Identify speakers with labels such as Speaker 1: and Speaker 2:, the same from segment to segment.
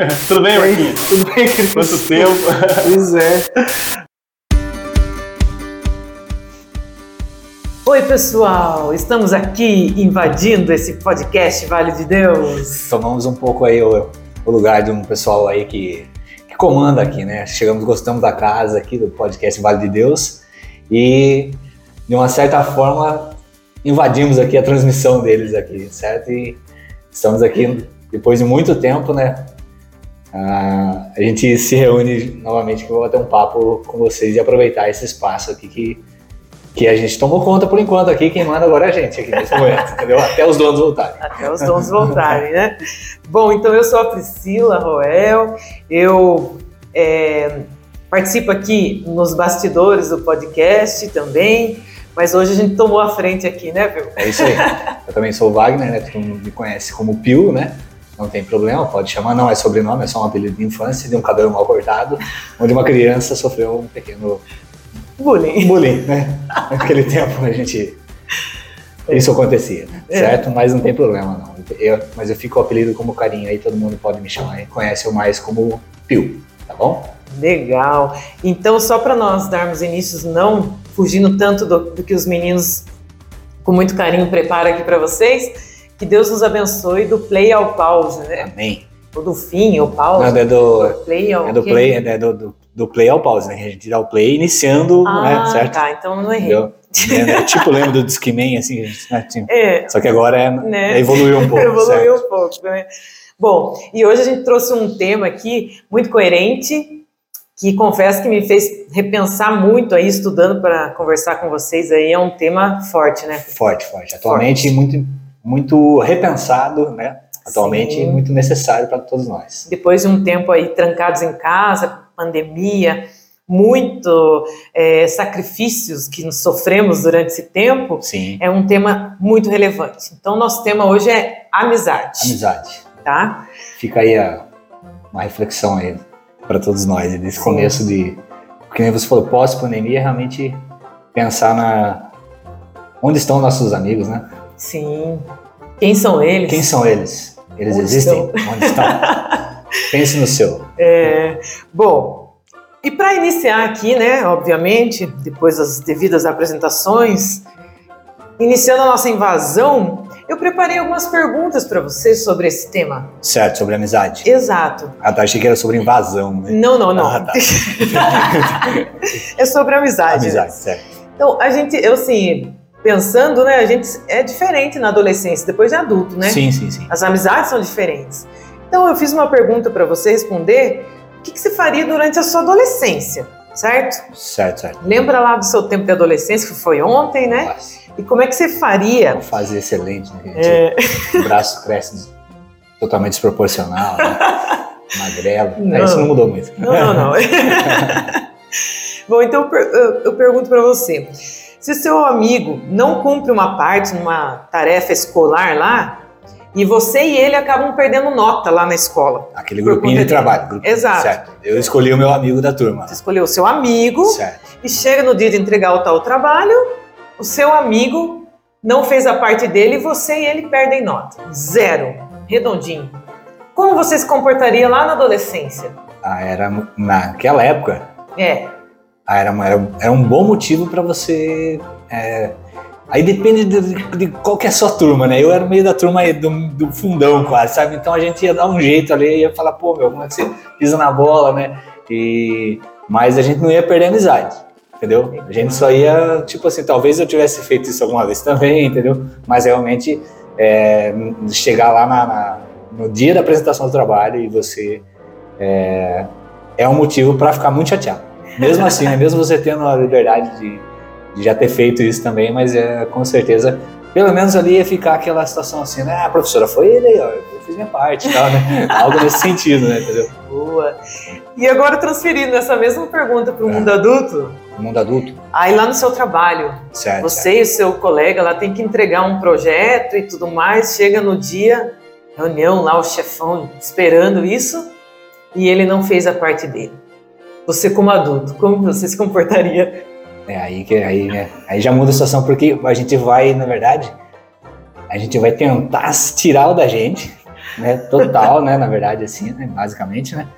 Speaker 1: Tudo bem, Marquinhos?
Speaker 2: Tudo bem, Cris?
Speaker 1: Quanto tempo?
Speaker 2: Pois é.
Speaker 3: Oi, pessoal! Estamos aqui invadindo esse podcast Vale de Deus.
Speaker 2: Tomamos um pouco aí o, o lugar de um pessoal aí que, que comanda aqui, né? Chegamos, gostamos da casa aqui do podcast Vale de Deus e, de uma certa forma, invadimos aqui a transmissão deles aqui, certo? E estamos aqui depois de muito tempo, né? Ah, a gente se reúne novamente que eu vou bater um papo com vocês e aproveitar esse espaço aqui que que a gente tomou conta por enquanto aqui, quem manda agora é a gente aqui nesse momento, entendeu? Até os donos voltarem.
Speaker 3: Até os donos voltarem, né? Bom, então eu sou a Priscila Roel, eu é, participo aqui nos bastidores do podcast também, mas hoje a gente tomou a frente aqui, né, viu?
Speaker 2: É isso aí. Eu também sou o Wagner, né? Todo mundo me conhece como Pio, né? Não tem problema, pode chamar, não é sobrenome, é só um apelido de infância, de um cabelo mal cortado, onde uma criança sofreu um pequeno
Speaker 3: Bullying.
Speaker 2: bullying, né? Naquele tempo a gente. Isso acontecia,
Speaker 3: É.
Speaker 2: certo? Mas não tem problema, não. Eu, mas eu fico o apelido como carinho aí, todo mundo pode me chamar e conhece eu mais como Pio, tá bom?
Speaker 3: Legal. Então, só para nós darmos inícios, não fugindo tanto do, do que os meninos com muito carinho preparam aqui para vocês, que Deus nos abençoe do play ao pause, né?
Speaker 2: Amém.
Speaker 3: Ou do fim ao pause.
Speaker 2: Não, é do,
Speaker 3: play ao
Speaker 2: é do play, é do, do, do play ao pause, né? A gente dá o play iniciando,
Speaker 3: Ah,
Speaker 2: né? Certo?
Speaker 3: tá. Então não errei.
Speaker 2: Entendeu? É, tipo, lembra do Discman, assim, né,
Speaker 3: É,
Speaker 2: só que agora é,
Speaker 3: Né?
Speaker 2: evoluiu um pouco,
Speaker 3: evoluiu
Speaker 2: certo?
Speaker 3: um pouco, né? Bom, e hoje a gente trouxe um tema aqui muito coerente, que confesso que me fez repensar muito aí, estudando para conversar com vocês aí, é um tema forte, né?
Speaker 2: Forte, forte. Atualmente muito, muito repensado, né? Atualmente
Speaker 3: Sim.
Speaker 2: muito necessário para todos nós.
Speaker 3: Depois de um tempo aí trancados em casa, pandemia, muito é, sacrifícios que nos sofremos durante esse tempo,
Speaker 2: Sim.
Speaker 3: é um tema muito relevante. Então, nosso tema hoje é amizade,
Speaker 2: Amizade.
Speaker 3: tá?
Speaker 2: Fica aí a, uma reflexão aí para todos nós, desse
Speaker 3: Sim.
Speaker 2: começo de. Porque nem você falou, pós-pandemia, realmente pensar na. Onde estão nossos amigos, né?
Speaker 3: Sim. Quem são eles?
Speaker 2: Quem são eles? Eles
Speaker 3: Onde
Speaker 2: existem? Onde estão? Pense no seu.
Speaker 3: É, bom, e para iniciar aqui, né, obviamente, depois das devidas apresentações, iniciando a nossa invasão, eu preparei algumas perguntas para vocês sobre esse tema.
Speaker 2: Certo, sobre amizade.
Speaker 3: Exato.
Speaker 2: Ah, tá, achei que era sobre invasão, né?
Speaker 3: Não, não, não.
Speaker 2: Ah, tá.
Speaker 3: é sobre amizade. né?
Speaker 2: Amizade, certo.
Speaker 3: Então, a gente, eu assim, pensando, né, a gente é diferente na adolescência, depois de adulto, né?
Speaker 2: Sim, sim, sim.
Speaker 3: As amizades são diferentes. Então, eu fiz uma pergunta para você responder. O que, que você faria durante a sua adolescência, certo?
Speaker 2: Certo, certo.
Speaker 3: Lembra lá do seu tempo de adolescência, que foi ontem, né?
Speaker 2: Nossa,
Speaker 3: E como é que você faria?
Speaker 2: uma fase excelente, né? gente?
Speaker 3: É,
Speaker 2: O braço cresce totalmente desproporcional, né? magrelo.
Speaker 3: Não.
Speaker 2: É, isso não mudou muito.
Speaker 3: não, não, não. Bom, então eu pergunto para você. Se seu amigo não cumpre uma parte numa tarefa escolar lá, e você e ele acabam perdendo nota lá na escola.
Speaker 2: Aquele grupinho de trabalho. grupo-
Speaker 3: Exato.
Speaker 2: Certo. Eu escolhi o meu amigo da turma.
Speaker 3: Você escolheu o seu amigo,
Speaker 2: Certo.
Speaker 3: e chega no dia de entregar o tal trabalho, o seu amigo não fez a parte dele e você e ele perdem nota. Zero. Redondinho. Como você se comportaria lá na adolescência?
Speaker 2: Ah, era naquela época,
Speaker 3: É,
Speaker 2: era, uma- era, era um bom motivo para você. é, aí depende de, de qual que é a sua turma, né? Eu era meio da turma do, do fundão quase, sabe? Então a gente ia dar um jeito ali, ia falar, pô, meu, como é que você pisa na bola, né? E, mas a gente não ia perder a amizade. Entendeu? A gente só ia, tipo assim, talvez eu tivesse feito isso alguma vez também, entendeu? Mas realmente é, chegar lá na- na- no dia da apresentação do trabalho e você é, é um motivo para ficar muito chateado. Mesmo assim, né? mesmo você tendo a liberdade de, de já ter feito isso também, mas é, com certeza, pelo menos ali ia ficar aquela situação assim, né? Ah, professora, foi ele aí, ó, eu fiz minha parte e tal, né? Algo nesse sentido, né? Entendeu?
Speaker 3: boa. E agora transferindo essa mesma pergunta para o
Speaker 2: É.
Speaker 3: mundo adulto,
Speaker 2: mundo adulto,
Speaker 3: aí lá no seu trabalho,
Speaker 2: certo?
Speaker 3: você e o seu colega lá tem que entregar um projeto e tudo mais, chega no dia, reunião lá, o chefão esperando isso, e ele não fez a parte dele. Você como adulto, como você se comportaria?
Speaker 2: É aí que aí, né? Aí já muda a situação, porque a gente vai, na verdade, a gente vai tentar tirar o da gente né, total, né, na verdade, assim, né, basicamente, né,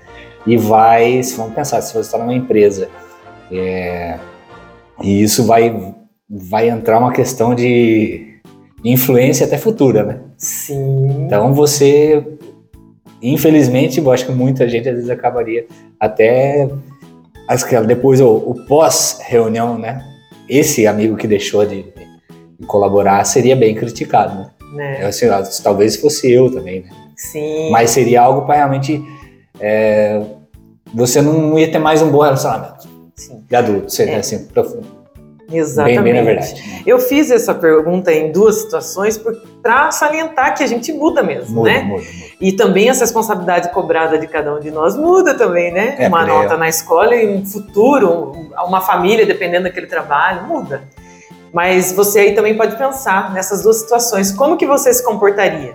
Speaker 2: e vai, se vamos pensar, se você está numa empresa, é, e isso vai, vai entrar uma questão de influência até futura, né?
Speaker 3: Sim.
Speaker 2: Então você, infelizmente, eu acho que muita gente às vezes acabaria até acho que depois o, o pós-reunião, né? Esse amigo que deixou de, de colaborar seria bem criticado, né? Eu, assim, talvez fosse eu também, né?
Speaker 3: Sim.
Speaker 2: Mas seria algo para realmente é, você não ia ter mais um bom relacionamento
Speaker 3: Sim.
Speaker 2: de adulto, seria
Speaker 3: É.
Speaker 2: assim, profundo.
Speaker 3: Exatamente.
Speaker 2: Bem, bem verdade.
Speaker 3: Eu fiz essa pergunta em duas situações para salientar que a gente muda mesmo,
Speaker 2: Muda,
Speaker 3: né?
Speaker 2: muda, muda.
Speaker 3: E também essa responsabilidade cobrada de cada um de nós muda também, né?
Speaker 2: É,
Speaker 3: uma nota na escola e um futuro, um- uma família dependendo daquele trabalho, muda. Mas você aí também pode pensar nessas duas situações, como que você se comportaria?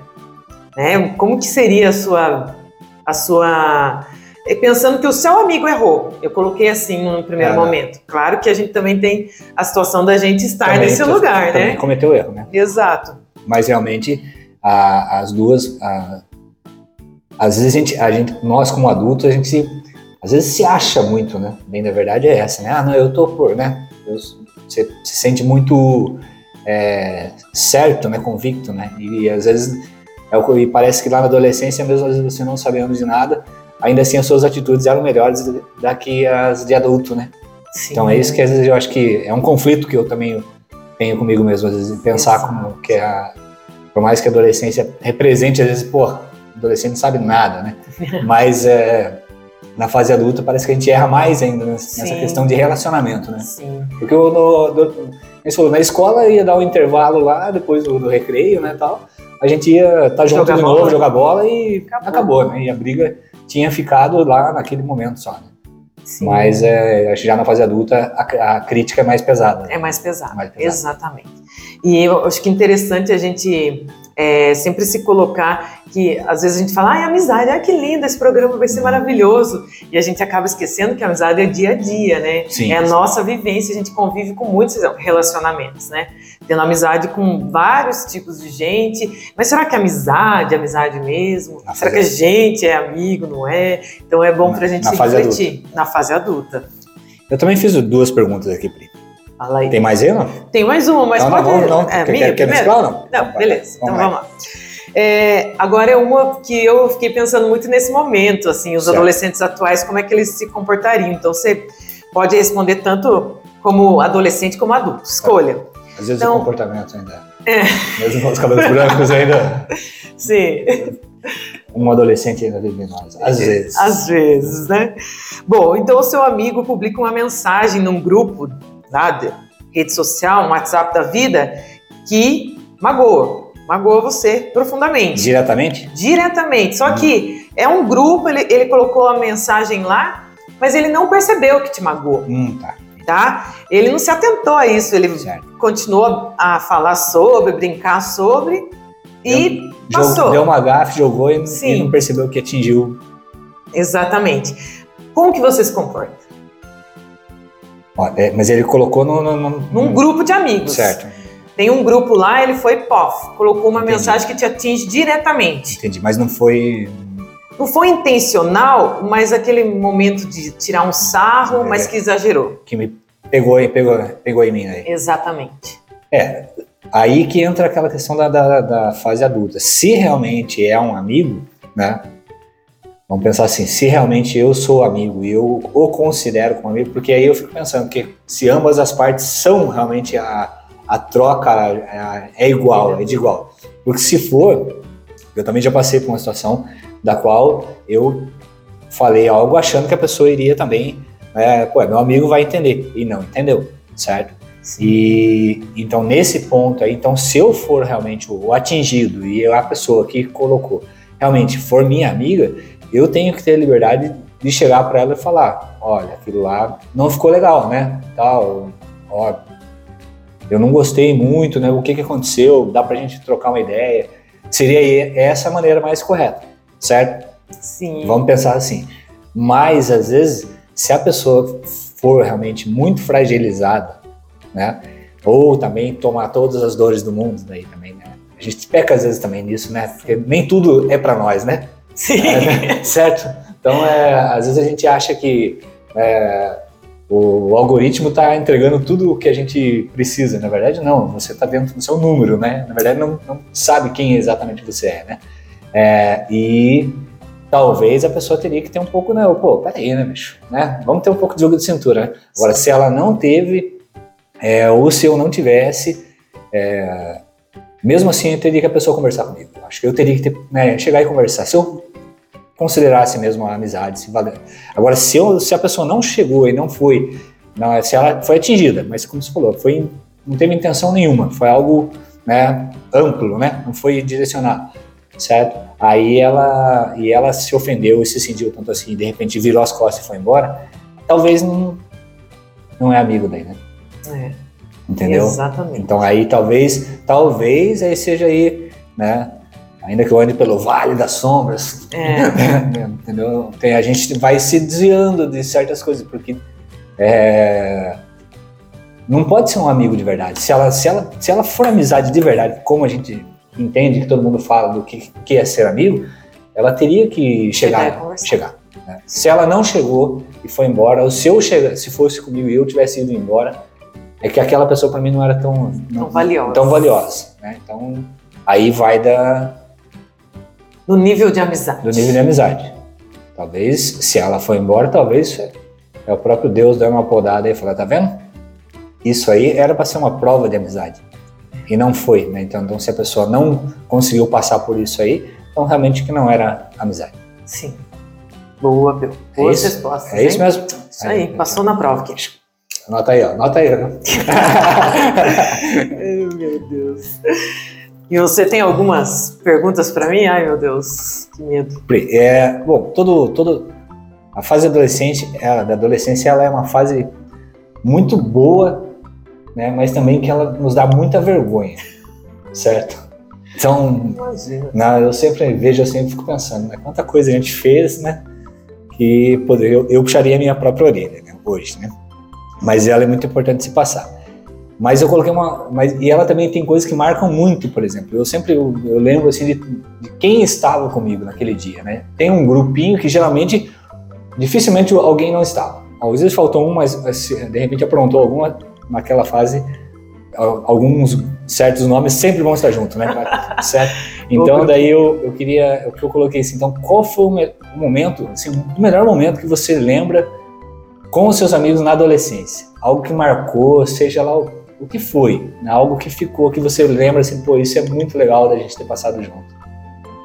Speaker 3: Né? Como que seria a sua a sua pensando que o seu amigo errou. Eu coloquei assim no primeiro
Speaker 2: É.
Speaker 3: momento. Claro que a gente também tem a situação da gente estar
Speaker 2: Também-
Speaker 3: nesse lugar,
Speaker 2: também
Speaker 3: né?
Speaker 2: cometeu erro, né?
Speaker 3: Exato.
Speaker 2: Mas realmente a- as duas, a- às vezes a gente, a gente, nós como adultos, a gente se, às vezes se acha muito, né? Bem, na verdade é essa, né? Ah, não, eu tô por, né? Eu- você se sente muito é, certo, né? Convicto, né? E, às vezes é o e parece que lá na adolescência, mesmo às vezes você não sabendo de nada, ainda assim as suas atitudes eram melhores da que as de adulto, né?
Speaker 3: Sim.
Speaker 2: Então é isso que às vezes eu acho que é um conflito que eu também tenho comigo mesmo, às vezes, pensar
Speaker 3: Exato.
Speaker 2: como que a, por mais que a adolescência represente, às vezes, pô, adolescente não sabe nada, né? Mas é, na fase adulta parece que a gente erra mais ainda nessa
Speaker 3: Sim.
Speaker 2: questão de relacionamento, né?
Speaker 3: Sim.
Speaker 2: Porque eu, no, falou, na escola ia dar um intervalo lá, depois do, do recreio, né, tal, a gente ia estar junto
Speaker 3: Jogar
Speaker 2: de
Speaker 3: bola.
Speaker 2: novo, jogar bola e
Speaker 3: Acabou.
Speaker 2: acabou, né? E a briga tinha ficado lá naquele momento só, né?
Speaker 3: Sim.
Speaker 2: Mas é, acho que já na fase adulta a, a crítica é mais pesada. né?
Speaker 3: É mais pesado.
Speaker 2: Mais pesado.
Speaker 3: Exatamente. E eu acho que é interessante a gente é, sempre se colocar que às vezes a gente fala, ai, amizade, ai que lindo, esse programa vai ser maravilhoso. E a gente acaba esquecendo que a amizade é dia a dia, né?
Speaker 2: Sim.
Speaker 3: É a nossa vivência, a gente convive com muitos relacionamentos, né? Tendo amizade com vários tipos de gente. Mas será que é amizade, é amizade mesmo?
Speaker 2: Na
Speaker 3: será que a gente é amigo, não é? Então é bom
Speaker 2: Na-
Speaker 3: pra gente
Speaker 2: na fase
Speaker 3: refletir na fase adulta.
Speaker 2: Eu também fiz duas perguntas aqui, Pri. Tem mais não?
Speaker 3: Tem mais uma, mas
Speaker 2: não,
Speaker 3: pode.
Speaker 2: não, vamos, não.
Speaker 3: É,
Speaker 2: quer,
Speaker 3: minha
Speaker 2: quer, mesclar ou não?
Speaker 3: Não,
Speaker 2: Vamos
Speaker 3: beleza.
Speaker 2: lá.
Speaker 3: Então vamos lá. É, agora é uma que eu fiquei pensando muito nesse momento, assim, os
Speaker 2: Certo.
Speaker 3: adolescentes atuais, como é que eles se comportariam. Então você pode responder tanto como adolescente como adulto. Escolha.
Speaker 2: Às vezes
Speaker 3: Então-
Speaker 2: o comportamento ainda. Mesmo com os cabelos brancos ainda.
Speaker 3: Sim,
Speaker 2: Um adolescente ainda vive nós. Às vezes.
Speaker 3: às vezes, né? Bom, então o seu amigo publica uma mensagem num grupo de rede social, um WhatsApp da vida, que magoa. Magoa você profundamente.
Speaker 2: Diretamente?
Speaker 3: diretamente. Só
Speaker 2: Hum.
Speaker 3: que é um grupo, ele, ele colocou a mensagem lá, mas ele não percebeu que te magoou,
Speaker 2: Hum, tá.
Speaker 3: tá? Ele não se atentou a isso, ele
Speaker 2: Certo.
Speaker 3: continuou a falar sobre, brincar sobre e passou.
Speaker 2: Jogou- deu uma gafe, jogou e, e não percebeu que atingiu.
Speaker 3: Exatamente. Como que você se comporta?
Speaker 2: É, mas ele colocou no. no, no-
Speaker 3: Num grupo de amigos.
Speaker 2: Certo.
Speaker 3: Tem um grupo lá, ele foi pof, colocou uma
Speaker 2: Entendi.
Speaker 3: mensagem que te atinge diretamente.
Speaker 2: Entendi. Mas não foi.
Speaker 3: Não foi intencional, mas aquele momento de tirar um sarro,
Speaker 2: É.
Speaker 3: mas que exagerou.
Speaker 2: que me pegou, pegou, pegou em mim aí.
Speaker 3: Exatamente.
Speaker 2: É, aí que entra aquela questão da, da, da fase adulta. Se realmente é um amigo, né? Vamos pensar assim, se realmente eu sou amigo e eu o considero como amigo, porque aí eu fico pensando que se ambas as partes são realmente a, a troca é, é igual, é de igual. Porque se for, eu também já passei por uma situação da qual eu falei algo achando que a pessoa iria também, é, pô, meu amigo vai entender. E não entendeu, certo? E então nesse ponto aí, então se eu for realmente o atingido e a pessoa que colocou realmente for minha amiga, eu tenho que ter a liberdade de chegar para ela e falar, olha, aquilo lá não ficou legal, né? Tal, ó, eu não gostei muito, né? O que que aconteceu? Dá pra gente trocar uma ideia? Seria essa a maneira mais correta, certo?
Speaker 3: Sim.
Speaker 2: Vamos pensar assim. Mas às vezes, se a pessoa for realmente muito fragilizada, né? Ou também tomar todas as dores do mundo, daí também, né? a gente peca às vezes também nisso, né? Porque nem tudo é para nós, né?
Speaker 3: Sim.
Speaker 2: É, certo? Então, é, às vezes a gente acha que é, o, o, algoritmo está entregando tudo o que a gente precisa. Na verdade, não. Você está vendo o seu número, né? Na verdade, não, não sabe quem exatamente você é, né? É, e talvez a pessoa teria que ter um pouco, né? Pô, peraí, né, bicho? Né? Vamos ter um pouco de jogo de cintura, né? Agora, se ela não teve, é, ou se eu não tivesse, é, mesmo assim eu teria que a pessoa conversar comigo. Acho que eu teria que ter, né, chegar e conversar. Se eu considerasse mesmo a amizade, se valer. Agora, se, eu, se a pessoa não chegou e não foi, não, se ela foi atingida, mas como você falou, foi, não teve intenção nenhuma, foi algo né, amplo, né? Não foi direcionado, certo? Aí ela e ela se ofendeu e se sentiu tanto assim, de repente virou as costas e foi embora. Talvez não não é amigo daí, né?
Speaker 3: É.
Speaker 2: Entendeu?
Speaker 3: Exatamente.
Speaker 2: Então aí talvez, talvez aí seja aí, né? Ainda que eu ande pelo vale das sombras,
Speaker 3: É.
Speaker 2: entendeu? Tem, a gente vai se desviando de certas coisas porque é, não pode ser um amigo de verdade. Se ela, se ela, se ela for amizade de verdade, como a gente entende que todo mundo fala do que, que é ser amigo, ela teria que
Speaker 3: Chegar
Speaker 2: chegar. né? Se ela não chegou e foi embora, ou se eu chega, se fosse comigo e eu tivesse ido embora, é que aquela pessoa para mim não era tão, não-
Speaker 3: Tão valiosa.
Speaker 2: tão valiosa, né? Então aí vai da,
Speaker 3: No nível de amizade.
Speaker 2: do nível de amizade. Talvez, se ela for embora, talvez é, é o próprio Deus dando uma podada e falar, tá vendo? Isso aí era para ser uma prova de amizade. E não foi, né? Então, então, se a pessoa não conseguiu passar por isso aí, então realmente que não era amizade.
Speaker 3: Sim. Boa. Boas
Speaker 2: isso?
Speaker 3: respostas.
Speaker 2: É isso
Speaker 3: hein?
Speaker 2: mesmo?
Speaker 3: Isso aí, passou na prova, queijo.
Speaker 2: Anota aí, ó. Anota aí.
Speaker 3: meu Deus. E você tem algumas perguntas para mim? Ai, meu Deus, que medo.
Speaker 2: É, bom, todo, todo a fase adolescente, é, da adolescência, ela é uma fase muito boa, né? Mas também que ela nos dá muita vergonha, certo? Então, na- eu sempre vejo, eu sempre fico pensando, né? Quanta coisa a gente fez, né? Que poderia, eu, eu puxaria a minha própria orelha, né? Hoje, né? Mas ela é muito importante se passar. Mas eu coloquei uma. Mas, e ela também tem coisas que marcam muito, por exemplo. Eu sempre eu, eu lembro assim de, de quem estava comigo naquele dia, né? Tem um grupinho que geralmente, dificilmente alguém não estava. Às vezes faltou um, mas de repente aprontou alguma naquela fase. al- Alguns certos nomes sempre vão estar juntos, né? certo? Então daí eu, eu queria, o que eu coloquei assim, então qual foi o, me- o momento, assim, o melhor momento que você lembra com os seus amigos na adolescência? Algo que marcou, seja lá o, o que foi, né? algo que ficou, que você lembra assim, pô, isso é muito legal da gente ter passado junto.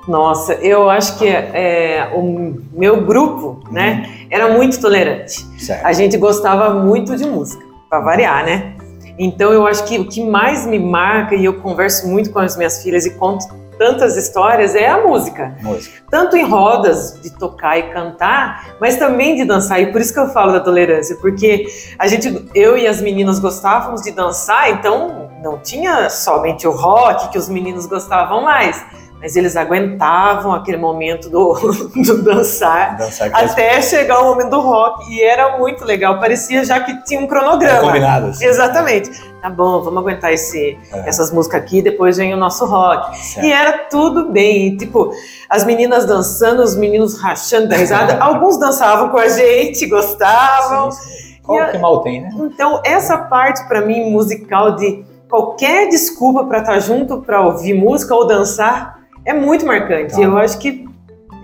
Speaker 3: Nossa, eu acho que é, o meu grupo, né, era muito tolerante.
Speaker 2: Certo.
Speaker 3: A gente gostava muito de música, para variar, né? Então eu acho que o que mais me marca, e eu converso muito com as minhas filhas e conto tantas histórias, é a música.
Speaker 2: Música.
Speaker 3: Tanto em rodas de tocar e cantar, mas também de dançar. E por isso que eu falo da tolerância, porque a gente, eu e as meninas gostávamos de dançar, então não tinha somente o rock que os meninos gostavam mais. Mas eles aguentavam aquele momento do, do dançar
Speaker 2: Dançar com as
Speaker 3: até chegar o momento do rock. E era muito legal, parecia já que tinha um cronograma.
Speaker 2: combinadas.
Speaker 3: Exatamente. Tá bom, vamos aguentar esse,
Speaker 2: É.
Speaker 3: essas músicas aqui, depois vem o nosso rock.
Speaker 2: Certo.
Speaker 3: E era tudo bem. Tipo, as meninas dançando, os meninos rachando da risada. Alguns dançavam com a gente, gostavam.
Speaker 2: Sim, sim. Qual que mal tem, né?
Speaker 3: Então, essa parte para mim musical de qualquer desculpa para estar junto para ouvir música ou dançar é muito marcante.
Speaker 2: Tá.
Speaker 3: Eu acho que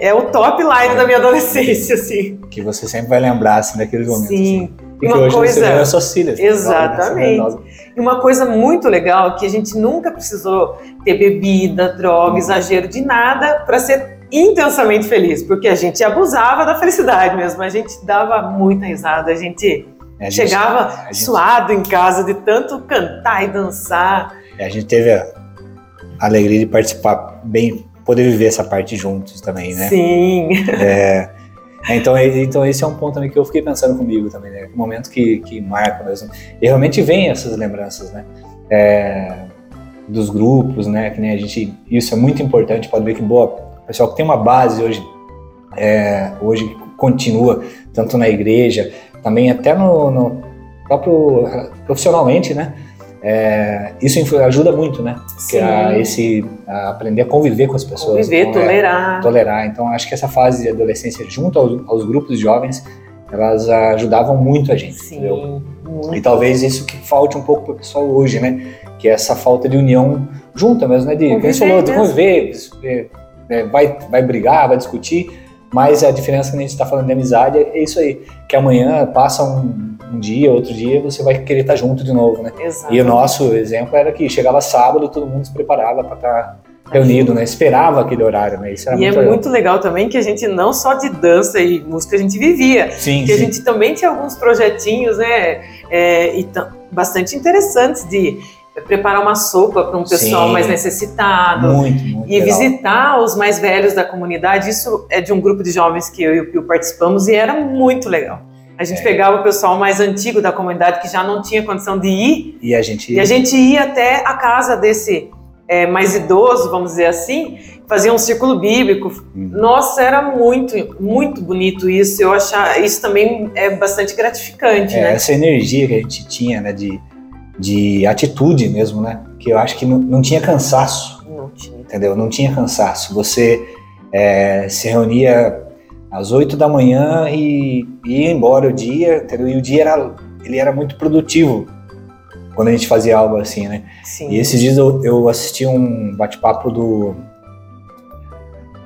Speaker 3: é o top line da minha adolescência, assim.
Speaker 2: Que você sempre vai lembrar assim, daqueles momentos.
Speaker 3: Sim.
Speaker 2: assim. E que
Speaker 3: Uma
Speaker 2: hoje
Speaker 3: coisa-
Speaker 2: você nas suas filhas. né?
Speaker 3: Exatamente. E uma coisa muito legal é que a gente nunca precisou ter bebida, droga, exagero de nada para ser intensamente feliz, porque a gente abusava da felicidade mesmo, a gente dava muita risada, a gente
Speaker 2: É, a gente-
Speaker 3: chegava
Speaker 2: a gente-
Speaker 3: suado em casa de tanto cantar e dançar.
Speaker 2: É, A gente teve a alegria de participar bem, poder viver essa parte juntos também, né?
Speaker 3: Sim.
Speaker 2: É, então, e- então esse é um ponto também que eu fiquei pensando comigo também, né? Um momento que, que marca mesmo. E realmente vem essas lembranças, né? É, dos grupos, né? Que nem a gente, isso é muito importante. Pode ver que boa, o pessoal que tem uma base hoje, é, hoje continua tanto na igreja, também até no, no próprio profissionalmente, né? É, isso ajuda muito, né?
Speaker 3: Sim.
Speaker 2: a, esse, a aprender a conviver com as pessoas.
Speaker 3: Conviver,
Speaker 2: Então, é,
Speaker 3: tolerar.
Speaker 2: tolerar. Então, acho que essa fase de adolescência, junto aos, aos grupos de jovens, elas ajudavam muito a gente. entendeu?
Speaker 3: Sim,
Speaker 2: E
Speaker 3: muito.
Speaker 2: talvez isso que falte um pouco para o pessoal hoje, né? Que é essa falta de união junta mesmo, né? De,
Speaker 3: Conviver
Speaker 2: de
Speaker 3: mesmo.
Speaker 2: conviver, é, é, vai, vai brigar, vai discutir, mas a diferença que a gente está falando de amizade é isso aí. Que amanhã passa um, um dia, outro dia, você vai querer estar junto de novo, né?
Speaker 3: Exato.
Speaker 2: E o nosso exemplo era que chegava sábado, todo mundo se preparava para estar reunido, né? Esperava aquele horário, né? Isso era
Speaker 3: E é
Speaker 2: muito legal.
Speaker 3: muito legal também que a gente não só de dança e música a gente vivia,
Speaker 2: Sim,
Speaker 3: que a
Speaker 2: sim.
Speaker 3: gente também tinha alguns projetinhos, né, é, e bastante interessantes de preparar uma sopa para um pessoal
Speaker 2: Sim.
Speaker 3: mais necessitado.
Speaker 2: Muito, muito
Speaker 3: E
Speaker 2: legal.
Speaker 3: visitar os mais velhos da comunidade, isso é de um grupo de jovens que eu e o Pio participamos e era muito legal. A gente
Speaker 2: É.
Speaker 3: pegava o pessoal mais antigo da comunidade que já não tinha condição de ir
Speaker 2: E a gente...
Speaker 3: e a gente ia até a casa desse é, mais idoso, vamos dizer assim, fazia um círculo bíblico.
Speaker 2: Hum.
Speaker 3: Nossa, era muito, muito bonito isso. Eu achar isso também é bastante gratificante,
Speaker 2: É,
Speaker 3: né?
Speaker 2: essa energia que a gente tinha, né, de, de atitude mesmo, né, que eu acho que não, não tinha cansaço,
Speaker 3: Não tinha.
Speaker 2: entendeu? Não tinha cansaço. Você é, se reunia às 8 da manhã e ia embora o dia, entendeu? E o dia era, ele era muito produtivo quando a gente fazia algo assim, né?
Speaker 3: Sim.
Speaker 2: E esses dias eu, eu assisti um bate-papo do,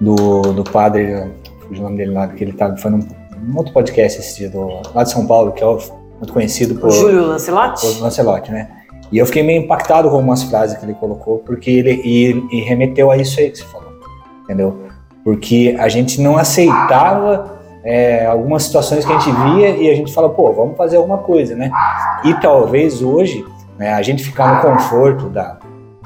Speaker 2: do do padre, o nome dele lá, que ele tava, foi num, num outro podcast esse dia, do, lá de São Paulo, que é muito conhecido
Speaker 3: O
Speaker 2: por
Speaker 3: Júlio Lancelotti?
Speaker 2: o Lancelotti, né? E eu fiquei meio impactado com algumas frases que ele colocou, porque ele e, e remeteu a isso aí que você falou, entendeu? Porque a gente não aceitava é, algumas situações que a gente via e a gente fala, pô, vamos fazer alguma coisa, né? E talvez hoje né, a gente ficar no conforto da,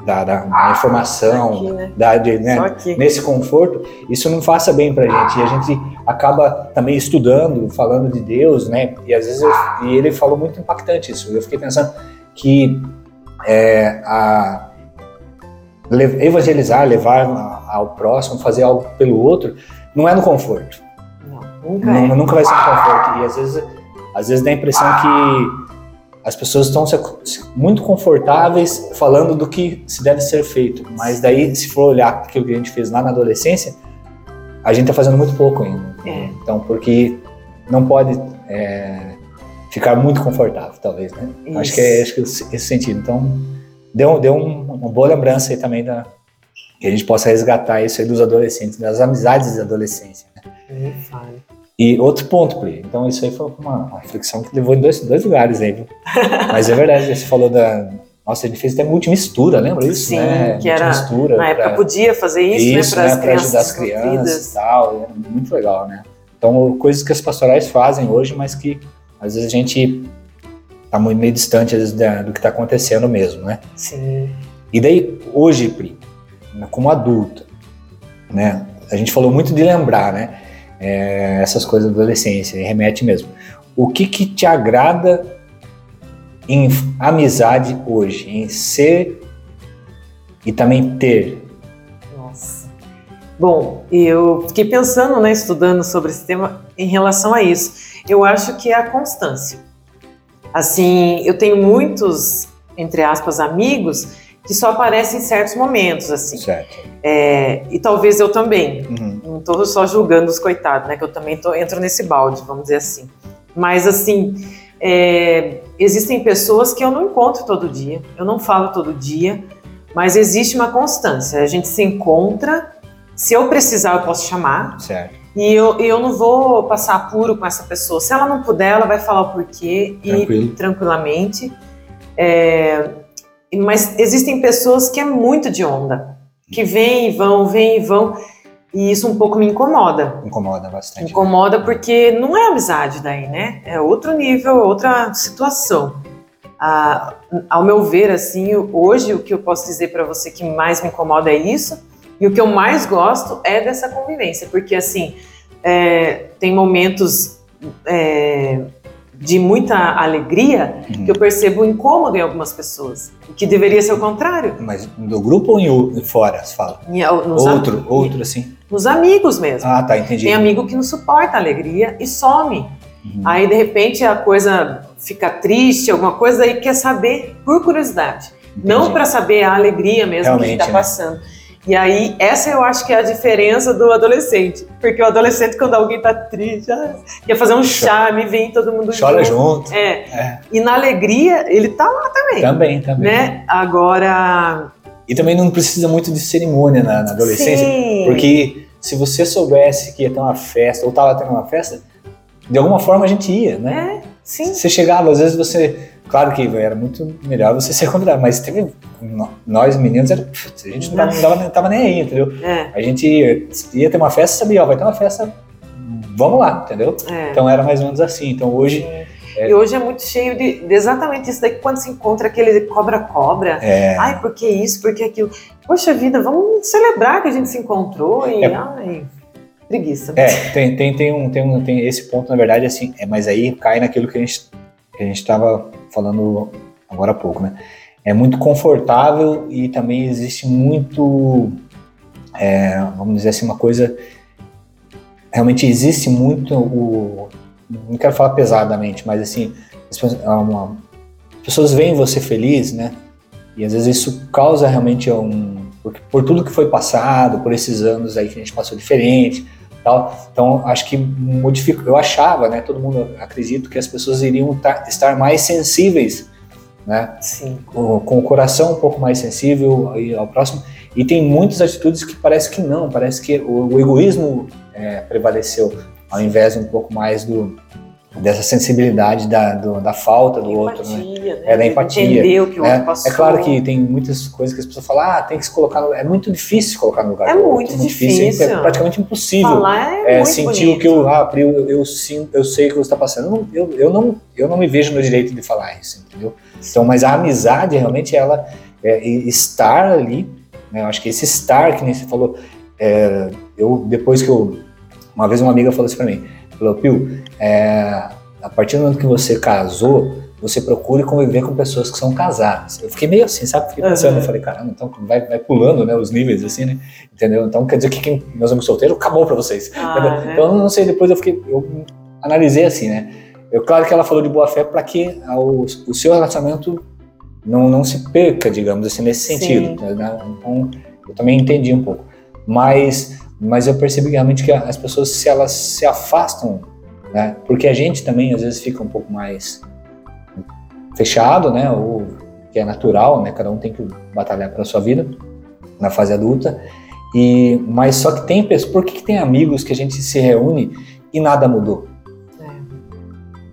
Speaker 2: da, da- informação,
Speaker 3: Aqui, né?
Speaker 2: da, de, né, nesse conforto, isso não faça bem pra gente. E a gente acaba também estudando, falando de Deus, né? E às vezes eu- e ele falou muito impactante isso. Eu fiquei pensando que é, a evangelizar, levar ao próximo, fazer algo pelo outro, não é no conforto.
Speaker 3: Não, nunca
Speaker 2: Não-
Speaker 3: é.
Speaker 2: Nunca vai ser no conforto. E às vezes, às vezes dá a impressão que as pessoas estão muito confortáveis falando do que se deve ser feito. Mas daí, se for olhar aquilo que a gente fez lá na adolescência, a gente está fazendo muito pouco ainda.
Speaker 3: É.
Speaker 2: Então, porque não pode é, ficar muito confortável, talvez, né? Acho que é acho que esse esse sentido. Então, deu, deu um- uma boa lembrança aí também da que a gente possa resgatar isso aí dos adolescentes, das amizades da adolescência. né?
Speaker 3: Fale.
Speaker 2: E outro ponto, Pri. Então, isso aí foi uma, reflexão que levou em dois, dois lugares aí, viu? Mas é verdade, você falou da. Nossa, a gente fez até multimistura, lembra isso?
Speaker 3: Sim,
Speaker 2: né?
Speaker 3: que era-
Speaker 2: Multimistura
Speaker 3: Na época
Speaker 2: pra-
Speaker 3: podia fazer isso,
Speaker 2: isso,
Speaker 3: né? Para
Speaker 2: né? Pra ajudar as crianças e tal. É muito legal, né? Então, coisas que as pastorais fazem hoje, mas que às vezes a gente tá muito meio distante às vezes, da- do que tá acontecendo mesmo, né?
Speaker 3: Sim.
Speaker 2: E daí, hoje, Pri, como adulta, né? A gente falou muito de lembrar, né? é, essas coisas da adolescência, remete mesmo. O que que te agrada em amizade hoje? Em ser e também ter?
Speaker 3: Nossa. Bom, eu fiquei pensando, né, estudando sobre esse tema em relação a isso. Eu acho que é a constância. Assim, eu tenho muitos, entre aspas, amigos que só aparecem em certos momentos, assim.
Speaker 2: Certo.
Speaker 3: É, e talvez eu também.
Speaker 2: Uhum.
Speaker 3: Não estou só julgando os coitados, né? Que eu também tô, entro nesse balde, vamos dizer assim. Mas assim, é, existem pessoas que eu não encontro todo dia, eu não falo todo dia, mas existe uma constância. A gente se encontra. Se eu precisar, eu posso chamar.
Speaker 2: Certo.
Speaker 3: E eu, e eu não vou passar apuro com essa pessoa. Se ela não puder, ela vai falar o porquê e
Speaker 2: Tranquilo.
Speaker 3: tranquilamente. É, mas existem pessoas que é muito de onda, que vêm e vão, vêm e vão, e isso um pouco me incomoda.
Speaker 2: Incomoda bastante.
Speaker 3: Incomoda porque não é amizade daí, né? É outro nível, outra situação. Ah, ao meu ver, assim, hoje o que eu posso dizer para você que mais me incomoda é isso, e o que eu mais gosto é dessa convivência, porque assim é, tem momentos é, de muita alegria
Speaker 2: Uhum.
Speaker 3: que eu percebo incômodo em algumas pessoas, o que deveria ser o contrário.
Speaker 2: Mas do grupo ou em fora, você fala?
Speaker 3: Em-
Speaker 2: outro,
Speaker 3: am-
Speaker 2: outro assim.
Speaker 3: nos amigos mesmo.
Speaker 2: Ah, tá, entendi.
Speaker 3: Tem amigo que não suporta a alegria e some.
Speaker 2: Uhum.
Speaker 3: Aí, de repente, a coisa fica triste, alguma coisa, e quer saber por curiosidade. Entendi. Não para saber a alegria mesmo Realmente, que está né? E aí, essa eu acho que é a diferença do adolescente. Porque o adolescente, quando alguém tá triste, ah, quer fazer um chá, me vem todo mundo
Speaker 2: Chora junto.
Speaker 3: É. é. E na alegria, ele tá lá também.
Speaker 2: Também, também.
Speaker 3: Né? Agora.
Speaker 2: E também não precisa muito de cerimônia na, na adolescência. Sim. Porque se você soubesse que ia ter uma festa, ou tava tendo uma festa, de alguma forma a gente ia, né?
Speaker 3: É, sim.
Speaker 2: Você chegava, às vezes você Claro que era muito melhor você ser convidado, mas teve. Nós meninos, era, a gente não, não, não tava nem aí, entendeu? É. A gente ia, ia, ter uma festa, sabia, ó, vai ter uma festa, vamos lá, entendeu? É. Então era mais ou menos assim. Então hoje.
Speaker 3: É... E hoje é muito cheio de, de, exatamente isso daí, quando se encontra aquele cobra-cobra. É. Ai, por que isso, por que aquilo? Poxa vida, vamos celebrar que a gente se encontrou e. É. Ai, preguiça.
Speaker 2: É, tem, tem, tem, um, tem, um, tem esse ponto, na verdade, assim, é, mas aí cai naquilo que a gente que a gente estava falando agora há pouco, né? É muito confortável e também existe muito, é, vamos dizer assim, uma coisa. Realmente existe muito o. Não quero falar pesadamente, mas assim, é uma, as pessoas veem você feliz, né? E às vezes isso causa realmente um. Por, por tudo que foi passado, por esses anos aí que a gente passou diferente, Tal. Então, acho que modifica. Eu achava, né? Todo mundo acredito que as pessoas iriam estar mais sensíveis, né?
Speaker 3: Sim.
Speaker 2: Com, com, o coração um pouco mais sensível ao próximo. E tem muitas atitudes que parece que não, parece que o, o egoísmo é, prevaleceu, ao invés um pouco mais do, dessa sensibilidade da, do, da falta do
Speaker 3: empatia,
Speaker 2: outro, né?
Speaker 3: né?
Speaker 2: É da empatia. Entender
Speaker 3: o que o
Speaker 2: né?
Speaker 3: outro passou.
Speaker 2: É claro que tem muitas coisas que as pessoas falam, ah, tem que se colocar no... É muito difícil se colocar no lugar
Speaker 3: é do outro. É muito difícil.
Speaker 2: É praticamente impossível.
Speaker 3: Falar é, é muito
Speaker 2: sentir
Speaker 3: bonito.
Speaker 2: o que eu, ah, eu, eu, eu, eu sei o que você está passando. Eu, eu, não, eu não me vejo no direito de falar isso, entendeu? Então, mas a amizade realmente ela é, estar ali, né? Eu acho que esse estar que nem você falou, é, eu depois que eu uma vez uma amiga falou assim para mim, falou, Pio, é, a partir do momento que você casou, você procure conviver com pessoas que são casadas. Eu fiquei meio assim, sabe? Fiquei pensando, uhum. eu falei, caramba, então vai, vai pulando, né, os níveis, assim, né? Entendeu? Então quer dizer que quem, meus amigos solteiros, acabou pra vocês. Ah, né? Então, não sei, depois eu fiquei, eu analisei assim, né? Eu, claro que ela falou de boa fé para que o, o seu relacionamento não, não se perca, digamos assim, nesse sentido. Né? Então, eu também entendi um pouco. Mas, mas eu percebi realmente que as pessoas, se elas se afastam né? Porque a gente também às vezes fica um pouco mais fechado, né? Ou que é natural, né? Cada um tem que batalhar pela sua vida na fase adulta. E mas só que tem pessoas, por que, que tem amigos que a gente se reúne e nada mudou?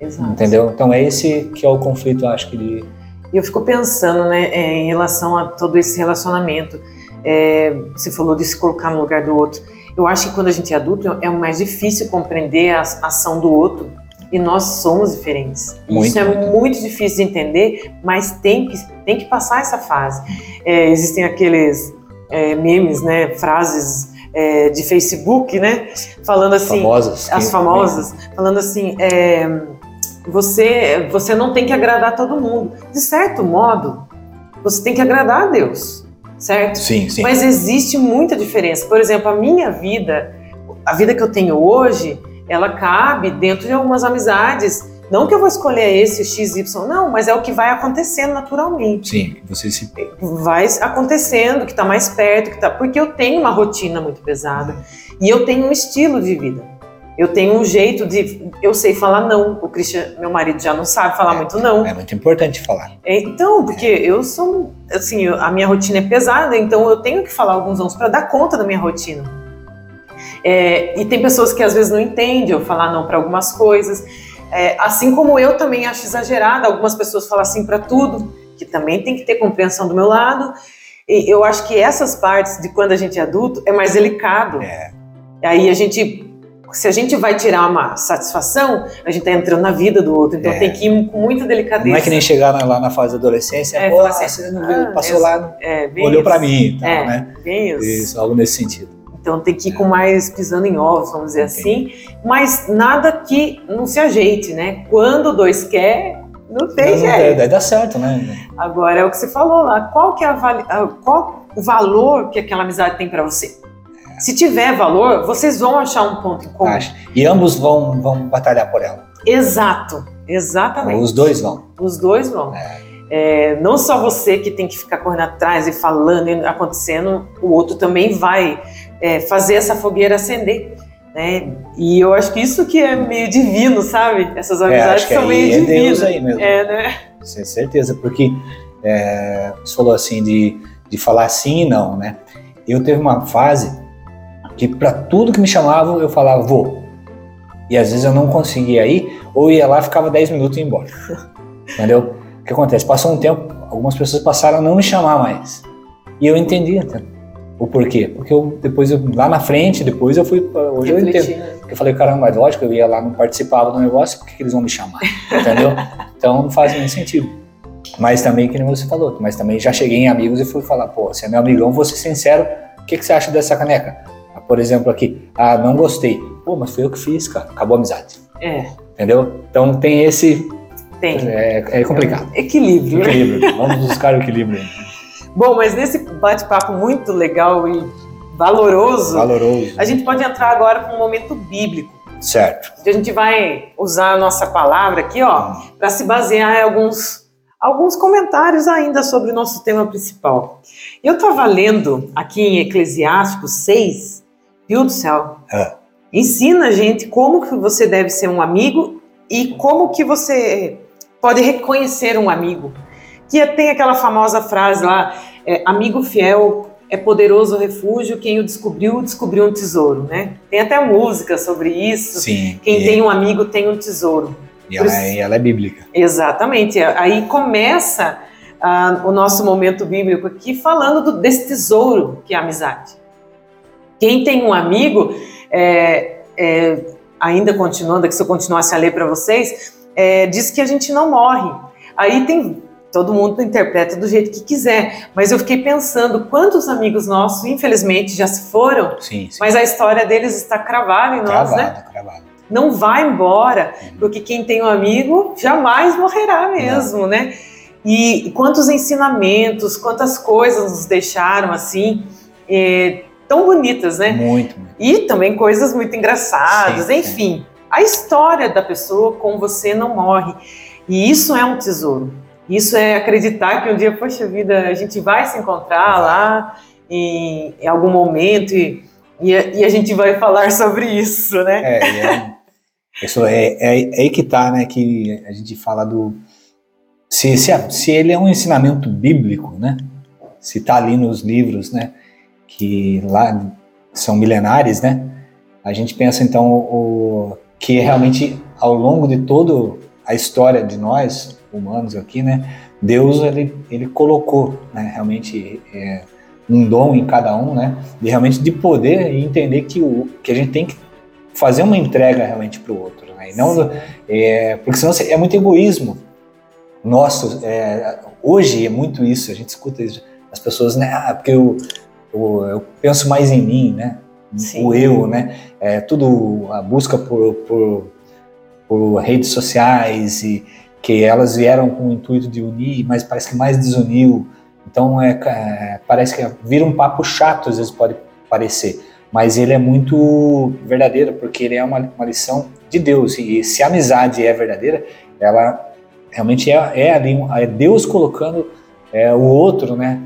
Speaker 3: É, exato.
Speaker 2: Entendeu? Então é esse que é o conflito, acho que de
Speaker 3: eu fico pensando, né, é, em relação a todo esse relacionamento. É, você falou de se colocar no lugar do outro. Eu acho que quando a gente é adulto é mais difícil compreender a ação do outro e nós somos diferentes. Muito, Isso é muito. muito. difícil de entender, mas tem que, tem que passar essa fase. É, existem aqueles é, memes, né, frases é, de Facebook, né, falando assim,
Speaker 2: famosas,
Speaker 3: as famosas, falando assim, é, você, você não tem que agradar todo mundo. De certo modo, você tem que agradar a Deus certo?
Speaker 2: Sim, sim.
Speaker 3: Mas existe muita diferença. Por exemplo, a minha vida, a vida que eu tenho hoje, ela cabe dentro de algumas amizades. Não que eu vou escolher esse XY, não, mas é o que vai acontecendo naturalmente.
Speaker 2: Sim, você se.
Speaker 3: Vai acontecendo, que está mais perto, que tá. Porque eu tenho uma rotina muito pesada e eu tenho um estilo de vida. Eu tenho um jeito de. Eu sei falar não. O Christian, meu marido, já não sabe falar
Speaker 2: é,
Speaker 3: muito não.
Speaker 2: É muito importante falar.
Speaker 3: Então, porque é. eu sou. Assim, a minha rotina é pesada, então eu tenho que falar alguns não para dar conta da minha rotina. É, e tem pessoas que às vezes não entendem eu falar não para algumas coisas. É, assim como eu também acho exagerado, algumas pessoas falam assim para tudo, que também tem que ter compreensão do meu lado. E eu acho que essas partes de quando a gente é adulto é mais delicado.
Speaker 2: É.
Speaker 3: Aí a gente se a gente vai tirar uma satisfação, a gente está entrando na vida do outro. Então é. tem que ir com muita delicadeza.
Speaker 2: Não é que nem chegar lá na fase da adolescência, é, pô, assim, você não viu, ah, passou lá, é, olhou para mim, tal, é, né?
Speaker 3: Bem isso.
Speaker 2: isso. algo nesse sentido.
Speaker 3: Então tem que ir com mais pisando em ovos, vamos dizer assim, mas nada que não se ajeite, né? Quando dois quer, não tem jeito.
Speaker 2: Daí dá certo, né?
Speaker 3: Agora é o que você falou lá, qual que é a, qual o valor que aquela amizade tem para você? Se tiver valor, vocês vão achar um ponto em comum. Acho.
Speaker 2: E ambos vão, vão batalhar por ela.
Speaker 3: Exato. Exatamente.
Speaker 2: Os dois vão.
Speaker 3: Os dois vão.
Speaker 2: É.
Speaker 3: É, não só você que tem que ficar correndo atrás e falando e acontecendo, o outro também vai é, fazer essa fogueira acender. Né? E eu acho que isso que é meio divino, sabe? Essas
Speaker 2: É,
Speaker 3: amizades são meio
Speaker 2: é
Speaker 3: divinas.
Speaker 2: Deus aí mesmo.
Speaker 3: É, né?
Speaker 2: Com certeza, porque é, você falou assim de, de falar sim e não, né? Eu teve uma fase que para tudo que me chamavam eu falava vou. E às vezes eu não conseguia ir, ou ia lá, ficava 10 minutos e ia embora. Entendeu? O que acontece? Passou um tempo, algumas pessoas passaram a não me chamar mais. E eu entendi até o porquê. Porque eu, depois, eu, lá na frente, depois eu fui. Hoje eu entendo. Porque eu falei, caramba, lógico, eu ia lá, não participava do negócio, por que, que eles vão me chamar? Entendeu? então não faz nenhum sentido. Mas também, que nem você falou, mas também já cheguei em amigos e fui falar, pô, você é meu amigão, vou ser sincero, o que, que você acha dessa caneca? Por exemplo, aqui, ah, não gostei. Pô, mas foi eu que fiz, cara, acabou a amizade.
Speaker 3: É,
Speaker 2: Entendeu? Então tem esse.
Speaker 3: tem.
Speaker 2: É, é complicado.
Speaker 3: Equilíbrio. né?
Speaker 2: Equilíbrio. Vamos buscar o equilíbrio.
Speaker 3: Bom, mas nesse bate-papo muito legal e valoroso,
Speaker 2: Valoroso.
Speaker 3: a gente pode entrar agora para um momento bíblico.
Speaker 2: Certo.
Speaker 3: A gente vai usar a nossa palavra aqui, ó, para se basear em alguns, alguns comentários ainda sobre o nosso tema principal. Eu estava lendo aqui em Eclesiásticos 6, viu do céu?
Speaker 2: Ah.
Speaker 3: Ensina a gente como que você deve ser um amigo e como que você pode reconhecer um amigo. Que tem aquela famosa frase lá, é, amigo fiel é poderoso refúgio, quem o descobriu, descobriu um tesouro, né? Tem até música sobre isso.
Speaker 2: Sim.
Speaker 3: Quem
Speaker 2: e,
Speaker 3: tem um amigo tem um tesouro.
Speaker 2: e ela, é, ela é bíblica.
Speaker 3: Exatamente. Aí começa ah, o nosso momento bíblico aqui falando do- desse tesouro que é a amizade. Quem tem um amigo, é, é, ainda continuando, que se eu continuasse a ler para vocês, é, diz que a gente não morre. Aí tem. Todo mundo interpreta do jeito que quiser, mas eu fiquei pensando quantos amigos nossos, infelizmente, já se foram,
Speaker 2: Sim, sim.
Speaker 3: mas a história deles está cravada em nós, né?
Speaker 2: Cravado, cravado.
Speaker 3: não vai embora, porque quem tem um amigo jamais morrerá mesmo, né? E quantos ensinamentos, quantas coisas nos deixaram assim, eh, tão bonitas, né?
Speaker 2: Muito, muito.
Speaker 3: E também coisas muito engraçadas,
Speaker 2: Sim,
Speaker 3: enfim. A história da pessoa com você não morre. E isso é um tesouro. Isso é acreditar que um dia, poxa vida, a gente vai se encontrar lá em, em algum momento e, e, a, e a gente vai falar sobre isso, né?
Speaker 2: É, é, isso é, é, é aí que tá, né? Que a gente fala do. Se, se, se ele é um ensinamento bíblico, né? Se tá ali nos livros, né? Que lá são milenares, né? A gente pensa então o, que realmente ao longo de toda a história de nós humanos aqui, né? Deus ele, ele colocou, né? Realmente é, um dom em cada um, né? De realmente de poder e entender que o que a gente tem que fazer uma entrega realmente para o outro, né? E não, é, porque senão é muito egoísmo. Nosso, é, hoje é muito isso, a gente escuta isso, as pessoas, né? Ah, porque eu, eu, eu penso mais em mim, né?
Speaker 3: Sim.
Speaker 2: O eu, né? É, tudo a busca por, por, por redes sociais e que elas vieram com o intuito de unir, mas parece que mais desuniu. Então é, é, parece que vira um papo chato, às vezes pode parecer, mas ele é muito verdadeiro porque ele é uma, uma lição de Deus e se a amizade é verdadeira, ela realmente é, é ali é Deus colocando é, o outro, né?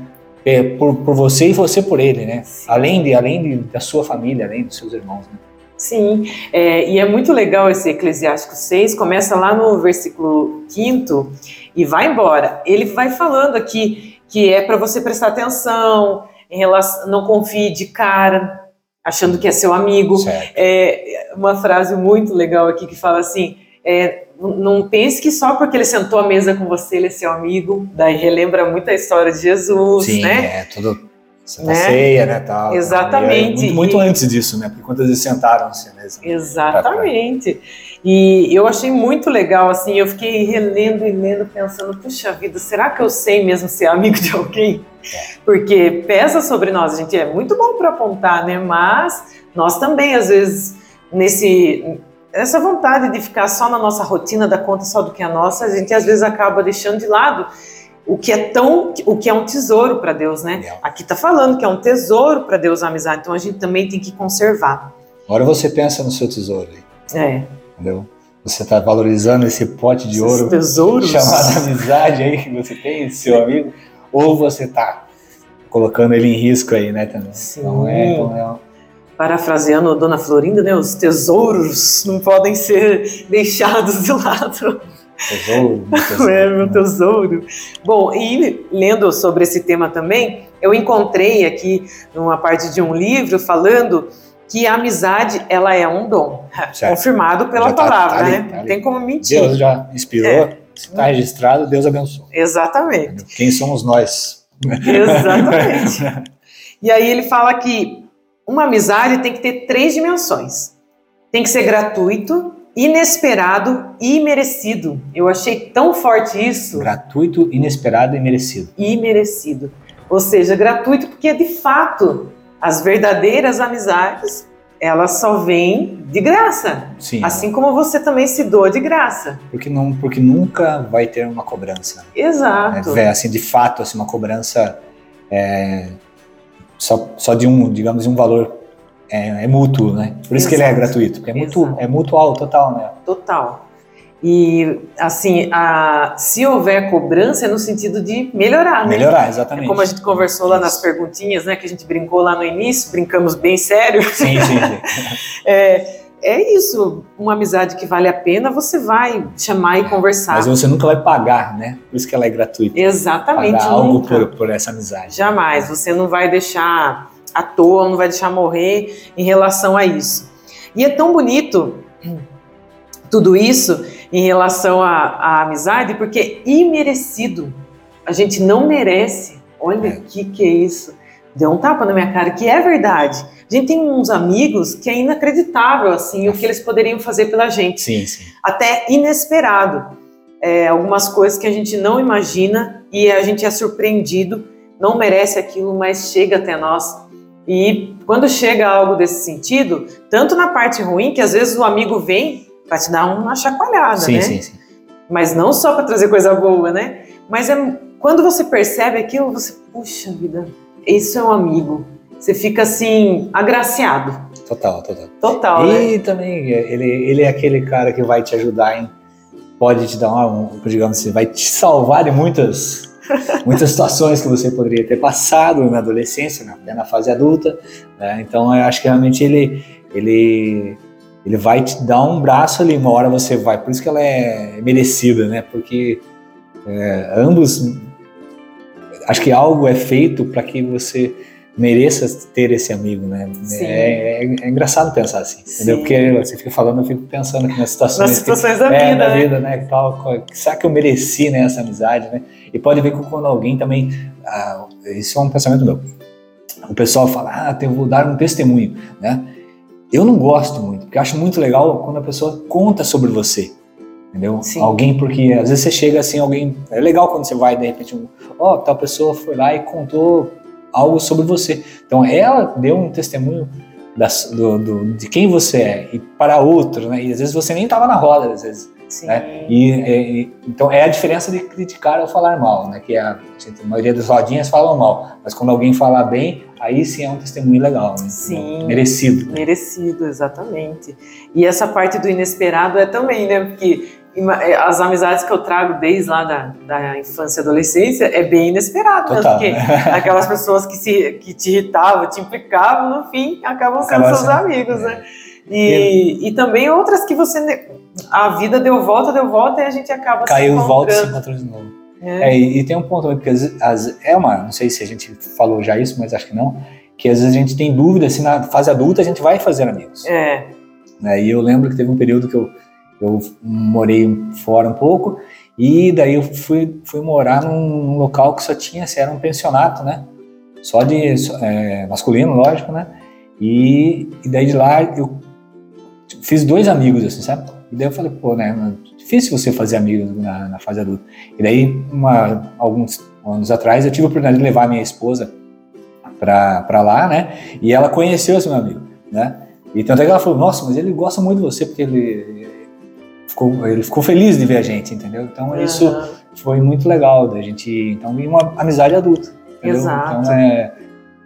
Speaker 2: É, por, por você e você por ele, né?
Speaker 3: Sim.
Speaker 2: Além de além de, da sua família, além dos seus irmãos. Né?
Speaker 3: Sim, é, e é muito legal esse Eclesiástico 6, começa lá no versículo 5 e vai embora. Ele vai falando aqui que é para você prestar atenção, em relação, não confie de cara, achando que é seu amigo. É uma frase muito legal aqui que fala assim: é, não- pense que só porque ele sentou à mesa com você ele é seu amigo. Daí relembra muito a história de Jesus,
Speaker 2: Sim,
Speaker 3: né?
Speaker 2: é tudo. Santa
Speaker 3: Né?
Speaker 2: Ceia, né? Tal,
Speaker 3: Exatamente.
Speaker 2: E é muito, muito
Speaker 3: E-
Speaker 2: antes disso, né? Porque quantas vezes sentaram-se mesmo.
Speaker 3: Exatamente. E eu achei muito legal, assim, eu fiquei relendo e lendo, pensando, puxa vida, será que eu sei mesmo ser amigo de alguém? Porque pesa sobre nós, a gente é muito bom para apontar, né? Mas nós também, às vezes, nesse essa vontade de ficar só na nossa rotina, da conta só do que é nossa, a gente às vezes acaba deixando de lado o que é tão, o que é um tesouro para Deus, né?
Speaker 2: É.
Speaker 3: Aqui tá falando que é um tesouro para Deus a amizade, então a gente também tem que conservar.
Speaker 2: Agora você pensa no seu tesouro aí,
Speaker 3: É.
Speaker 2: entendeu? Você está valorizando esse pote de
Speaker 3: Esses
Speaker 2: ouro
Speaker 3: tesouros.
Speaker 2: chamado amizade aí que você tem, seu amigo, ou você está colocando ele em risco aí, né, também.
Speaker 3: Sim.
Speaker 2: Então é, então é
Speaker 3: Parafraseando a Dona Florinda, né? Os tesouros não podem ser deixados de lado.
Speaker 2: tesouro. tesouro,
Speaker 3: É, meu
Speaker 2: né?
Speaker 3: tesouro. Bom, e lendo sobre esse tema também, eu encontrei aqui numa parte de um livro falando que a amizade ela é um dom,
Speaker 2: Certo.
Speaker 3: confirmado pela
Speaker 2: Já tá-
Speaker 3: palavra,
Speaker 2: tá ali,
Speaker 3: né?
Speaker 2: tá
Speaker 3: Não tem como mentir.
Speaker 2: Deus já inspirou, se está registrado, Deus abençoe.
Speaker 3: Exatamente.
Speaker 2: Quem somos nós?
Speaker 3: Exatamente. e aí ele fala que uma amizade tem que ter três dimensões. Tem que ser gratuito, inesperado e merecido. Eu achei tão forte isso.
Speaker 2: Gratuito, inesperado e merecido.
Speaker 3: E merecido. Ou seja, gratuito porque de fato as verdadeiras amizades elas só vêm de graça.
Speaker 2: Sim.
Speaker 3: Assim como você também se doa de graça.
Speaker 2: Porque, não, porque nunca vai ter uma cobrança.
Speaker 3: Exato.
Speaker 2: É, assim, de fato, assim, uma cobrança é, só, só de um, digamos, de um valor é, é mútuo, né? Por isso que ele é
Speaker 3: Exato.
Speaker 2: gratuito, porque é, mútuo,
Speaker 3: Exato.
Speaker 2: é mutual, total, né?
Speaker 3: Total. E assim, a, se houver cobrança é no sentido de melhorar, né?
Speaker 2: Melhorar,
Speaker 3: É
Speaker 2: exatamente.
Speaker 3: como a gente conversou lá nas perguntinhas, né? Que a gente brincou lá no início, brincamos bem sério.
Speaker 2: Sim, sim, sim.
Speaker 3: É, é isso, uma amizade que vale a pena, você vai chamar e conversar.
Speaker 2: Mas você nunca vai pagar, né? Por isso que ela é gratuita.
Speaker 3: Exatamente,
Speaker 2: Pagar algo por, por essa amizade.
Speaker 3: Jamais, você não vai deixar à toa, não vai deixar morrer em relação a isso. E é tão bonito tudo isso em relação à, amizade, porque é imerecido. A gente não merece. Olha
Speaker 2: É.
Speaker 3: o que, que é isso. Deu um tapa na minha cara, que é verdade. A gente tem uns amigos que é inacreditável assim o que eles poderiam fazer pela gente
Speaker 2: Sim, sim.
Speaker 3: até inesperado. É, algumas coisas que a gente não imagina e a gente é surpreendido, não merece aquilo, mas chega até nós. E quando chega algo desse sentido, tanto na parte ruim, que às vezes o amigo vem para te dar uma chacoalhada,
Speaker 2: Sim,
Speaker 3: né?
Speaker 2: sim, sim.
Speaker 3: Mas não só para trazer coisa boa, né? Mas é, quando você percebe aquilo, você, puxa vida, isso é um amigo. Você fica assim, agraciado.
Speaker 2: Total, total.
Speaker 3: Total, né?
Speaker 2: E também, ele, ele é aquele cara que vai te ajudar em. Pode te dar uma, um, digamos assim, vai te salvar de muitas, muitas situações que você poderia ter passado na adolescência, na, até na fase adulta. né? Então, eu acho que realmente ele, ele, ele vai te dar um braço ali, uma hora você vai. Por isso que ela é merecida, né? Porque é, ambos. Acho que algo é feito para que você mereça ter esse amigo, né? É, é- é engraçado pensar assim, entendeu?
Speaker 3: Sim.
Speaker 2: Porque você fica falando, eu fico pensando aqui nas situações.
Speaker 3: Nas
Speaker 2: que-
Speaker 3: situações da
Speaker 2: é,
Speaker 3: vida,
Speaker 2: da
Speaker 3: né?
Speaker 2: vida, né? Tal, será que eu mereci né, essa amizade, né? E pode ver que quando alguém também, ah, isso é um pensamento meu. O pessoal fala, ah, eu vou dar um testemunho, né? Eu não gosto muito, porque eu acho muito legal quando a pessoa conta sobre você, entendeu?
Speaker 3: Sim.
Speaker 2: Alguém, porque às vezes você chega assim, alguém, é legal quando você vai, de repente, um, ó, tal pessoa foi lá e contou algo sobre você. Então ela deu um testemunho do, do- de quem você é e para outro, né? E às vezes você nem estava na roda, às vezes.
Speaker 3: Sim.
Speaker 2: né? E, e- então é a diferença de criticar ou falar mal, né? Que a, gente- a maioria das rodinhas falam mal, mas quando alguém falar bem, aí sim é um testemunho legal, né?
Speaker 3: Sim.
Speaker 2: Merecido.
Speaker 3: Merecido, exatamente. E essa parte do inesperado é também, né? Porque as amizades que eu trago desde lá da, da infância e adolescência é bem inesperado,
Speaker 2: Total.
Speaker 3: né? Porque
Speaker 2: né?
Speaker 3: aquelas pessoas que, se, que te irritavam, te implicavam, no fim acabam sendo
Speaker 2: Acaba
Speaker 3: seus
Speaker 2: sendo-
Speaker 3: amigos, né? E, e também outras que você. A vida deu volta, deu volta e a gente acaba
Speaker 2: Caiu,
Speaker 3: se
Speaker 2: volta e se encontrou de novo.
Speaker 3: né?
Speaker 2: É, e, e tem um ponto também, porque às, vezes- às- é uma, não sei se a gente falou já isso, mas acho que não, que às vezes a gente tem dúvida se na fase adulta a gente vai fazer amigos.
Speaker 3: É,
Speaker 2: né? E eu lembro que teve um período que eu, eu morei fora um pouco e daí eu fui, fui morar num local que só tinha, assim, era um pensionato, né? Só de é, masculino, lógico, né? E, e daí de lá eu fiz dois amigos, assim, sabe? E daí eu falei, pô, né? Difícil você fazer amigos na, na fase adulta. E daí, uma, alguns anos atrás, eu tive a oportunidade de levar minha esposa pra lá, né? E ela conheceu esse meu amigo, né? E tanto é que ela falou, nossa, mas ele gosta muito de você, porque ele ficou, ele ficou feliz de ver a gente, entendeu? Então isso
Speaker 3: aham.
Speaker 2: foi muito legal da gente, então, e uma amizade adulta, entendeu?
Speaker 3: Exato.
Speaker 2: Então é,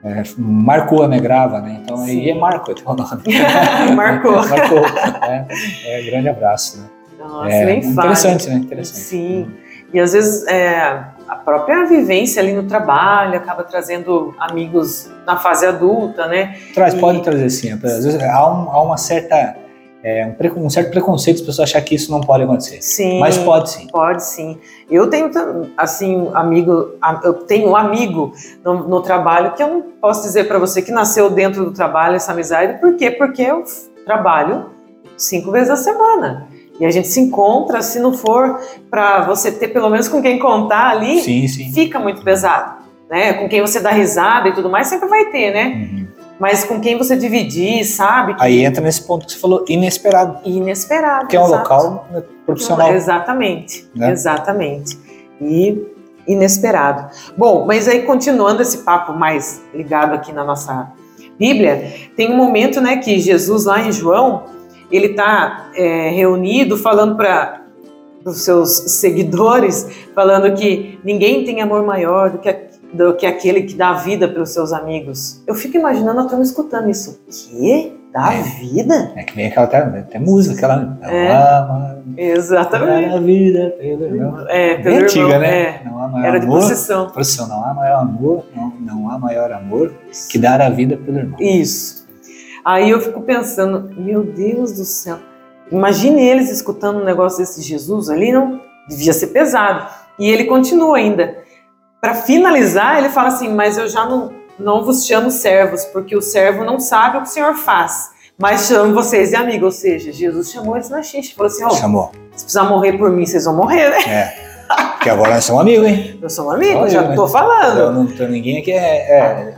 Speaker 2: é, marcou a minha grava, né? Então
Speaker 3: Sim.
Speaker 2: aí é Marco, é teu nome.
Speaker 3: Marcou.
Speaker 2: marcou, é, é, grande abraço, né?
Speaker 3: Nossa, é, nem
Speaker 2: interessante, né? Interessante.
Speaker 3: Sim. E às vezes é, a própria vivência ali no trabalho acaba trazendo amigos na fase adulta, né?
Speaker 2: Traz, e... pode trazer sim. Às vezes há, um, há uma certa é, um, um, certo preconceito as pessoas achar que isso não pode acontecer.
Speaker 3: Sim.
Speaker 2: Mas pode sim.
Speaker 3: Pode sim. Eu tenho, assim, amigo, eu tenho um amigo no, no trabalho que eu não posso dizer para você que nasceu dentro do trabalho essa amizade. Por quê? Porque eu trabalho cinco vezes a semana. E a gente se encontra, se não for para você ter pelo menos com quem contar ali,
Speaker 2: sim, sim.
Speaker 3: fica muito pesado. Né? Com quem você dá risada e tudo mais, sempre vai ter, né? Uhum mas com quem você dividir, sabe? Que...
Speaker 2: Aí entra nesse ponto que você falou, inesperado.
Speaker 3: Inesperado.
Speaker 2: Que é um local né, profissional.
Speaker 3: Exatamente, né? exatamente. E inesperado. Bom, mas aí continuando esse papo mais ligado aqui na nossa Bíblia, tem um momento, né, que Jesus lá em João, ele está é, reunido falando para os seus seguidores, falando que ninguém tem amor maior do que do que aquele que dá vida pelos seus amigos. Eu fico imaginando a turma escutando isso. Que? Dá é, vida?
Speaker 2: É que nem aquela até, música, aquela.
Speaker 3: É, ama,
Speaker 2: exatamente. Dá vida pelo irmão.
Speaker 3: É, pelo irmão,
Speaker 2: antiga, né?
Speaker 3: É. Não há maior Era de procissão.
Speaker 2: Procissão, não há maior amor, não, não há maior amor que dar a vida pelo irmão.
Speaker 3: Isso. Aí eu fico pensando, meu Deus do céu. Imagine eles escutando um negócio desse Jesus ali, não devia ser pesado. E ele continua ainda. Para finalizar, ele fala assim: Mas eu já não, não vos chamo servos, porque o servo não sabe o que o Senhor faz, mas chamo vocês de amigos. Ou seja, Jesus chamou eles na xixi. Falou assim: Ó, oh,
Speaker 2: chamou.
Speaker 3: se precisar morrer por mim, vocês vão morrer, né?
Speaker 2: É. Porque agora nós somos amigos, hein?
Speaker 3: Nós somos amigos, já estou falando.
Speaker 2: Eu não tô ninguém aqui é. é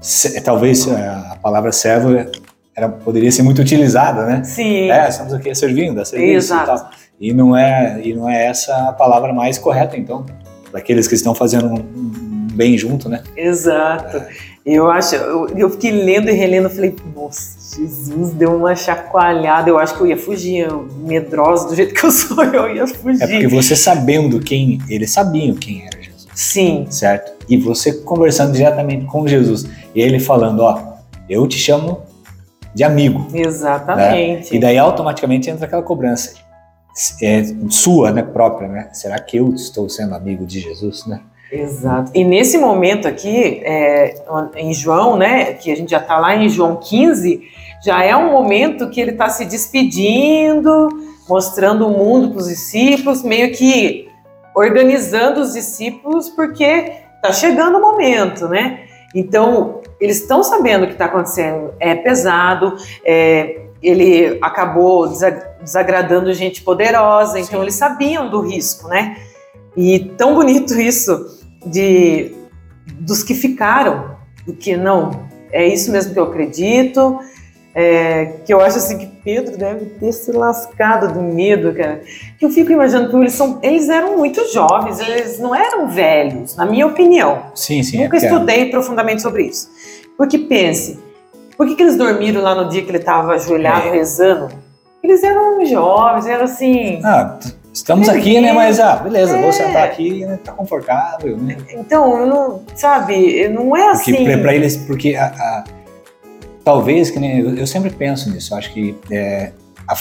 Speaker 2: se, talvez é, a palavra servo era, poderia ser muito utilizada, né?
Speaker 3: Sim.
Speaker 2: É, estamos aqui servindo, a serviço
Speaker 3: Exato.
Speaker 2: e tal. E não é, e não é essa a palavra mais correta, então daqueles que estão fazendo um, bem junto, né?
Speaker 3: Exato. Eu acho, eu, eu, fiquei lendo e relendo, falei, nossa, Jesus deu uma chacoalhada, eu acho que eu ia fugir, eu, medrosa do jeito que eu sou, eu ia fugir.
Speaker 2: É porque você sabendo quem, eles sabiam quem era Jesus.
Speaker 3: Sim.
Speaker 2: Certo? E você conversando diretamente com Jesus, e ele falando, ó, eu te chamo de amigo.
Speaker 3: Exatamente.
Speaker 2: Né? E daí automaticamente entra aquela cobrança é, sua, né, própria, né? Será que eu estou sendo amigo de Jesus, né?
Speaker 3: Exato. E nesse momento aqui, é, em João, né, que a gente já está lá em João 15, já é um momento que ele está se despedindo, mostrando o mundo para os discípulos, meio que organizando os discípulos, porque está chegando o momento, né? Então, eles estão sabendo o que está acontecendo. É pesado, é, ele acabou desagradando gente poderosa, então Sim. eles sabiam do risco, né? E tão bonito isso de dos que ficaram, do que não, é isso mesmo que eu acredito, é, que eu acho assim que Pedro deve ter se lascado do medo, cara. Que eu fico imaginando que eles são, eles eram muito jovens, eles não eram velhos, na minha opinião.
Speaker 2: Sim, sim.
Speaker 3: Nunca é, é. estudei profundamente sobre isso. Porque pense, por que, que eles dormiram lá no dia que ele estava ajoelhado é. rezando? Eles eram jovens, eram assim.
Speaker 2: Ah, estamos aqui, né? Mas, ah, beleza, é. vou sentar aqui, né? Tá confortável, né?
Speaker 3: Então, eu não, sabe, não é
Speaker 2: porque,
Speaker 3: assim.
Speaker 2: Para eles, porque a, a, talvez, que nem, eu, eu, sempre penso nisso, acho que é, a,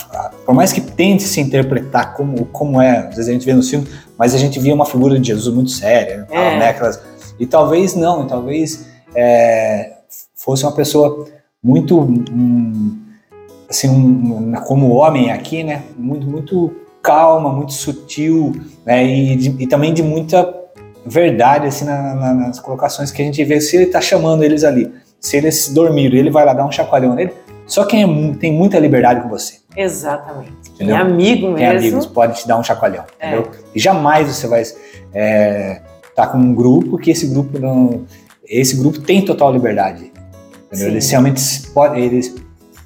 Speaker 2: por mais que tente se interpretar como, como é, às vezes a gente vê no filme, mas a gente via uma figura de Jesus muito séria, né? É. né aquelas, e talvez não, talvez é, fosse uma pessoa muito um, assim um, como homem aqui, né? Muito muito calma, muito sutil, né? E, de, e também de muita verdade assim na, na, nas colocações que a gente vê. Se ele está chamando eles ali, se eles dormiram, ele vai lá dar um chacoalhão nele. Só quem é, tem muita liberdade com você.
Speaker 3: Exatamente. Entendeu? Quem é amigo mesmo. Quem é amigos
Speaker 2: pode te dar um chacoalhão, é. entendeu? E jamais você vai estar é, tá com um grupo que esse grupo não, esse grupo tem total liberdade Entendeu? Eles realmente pode, eles,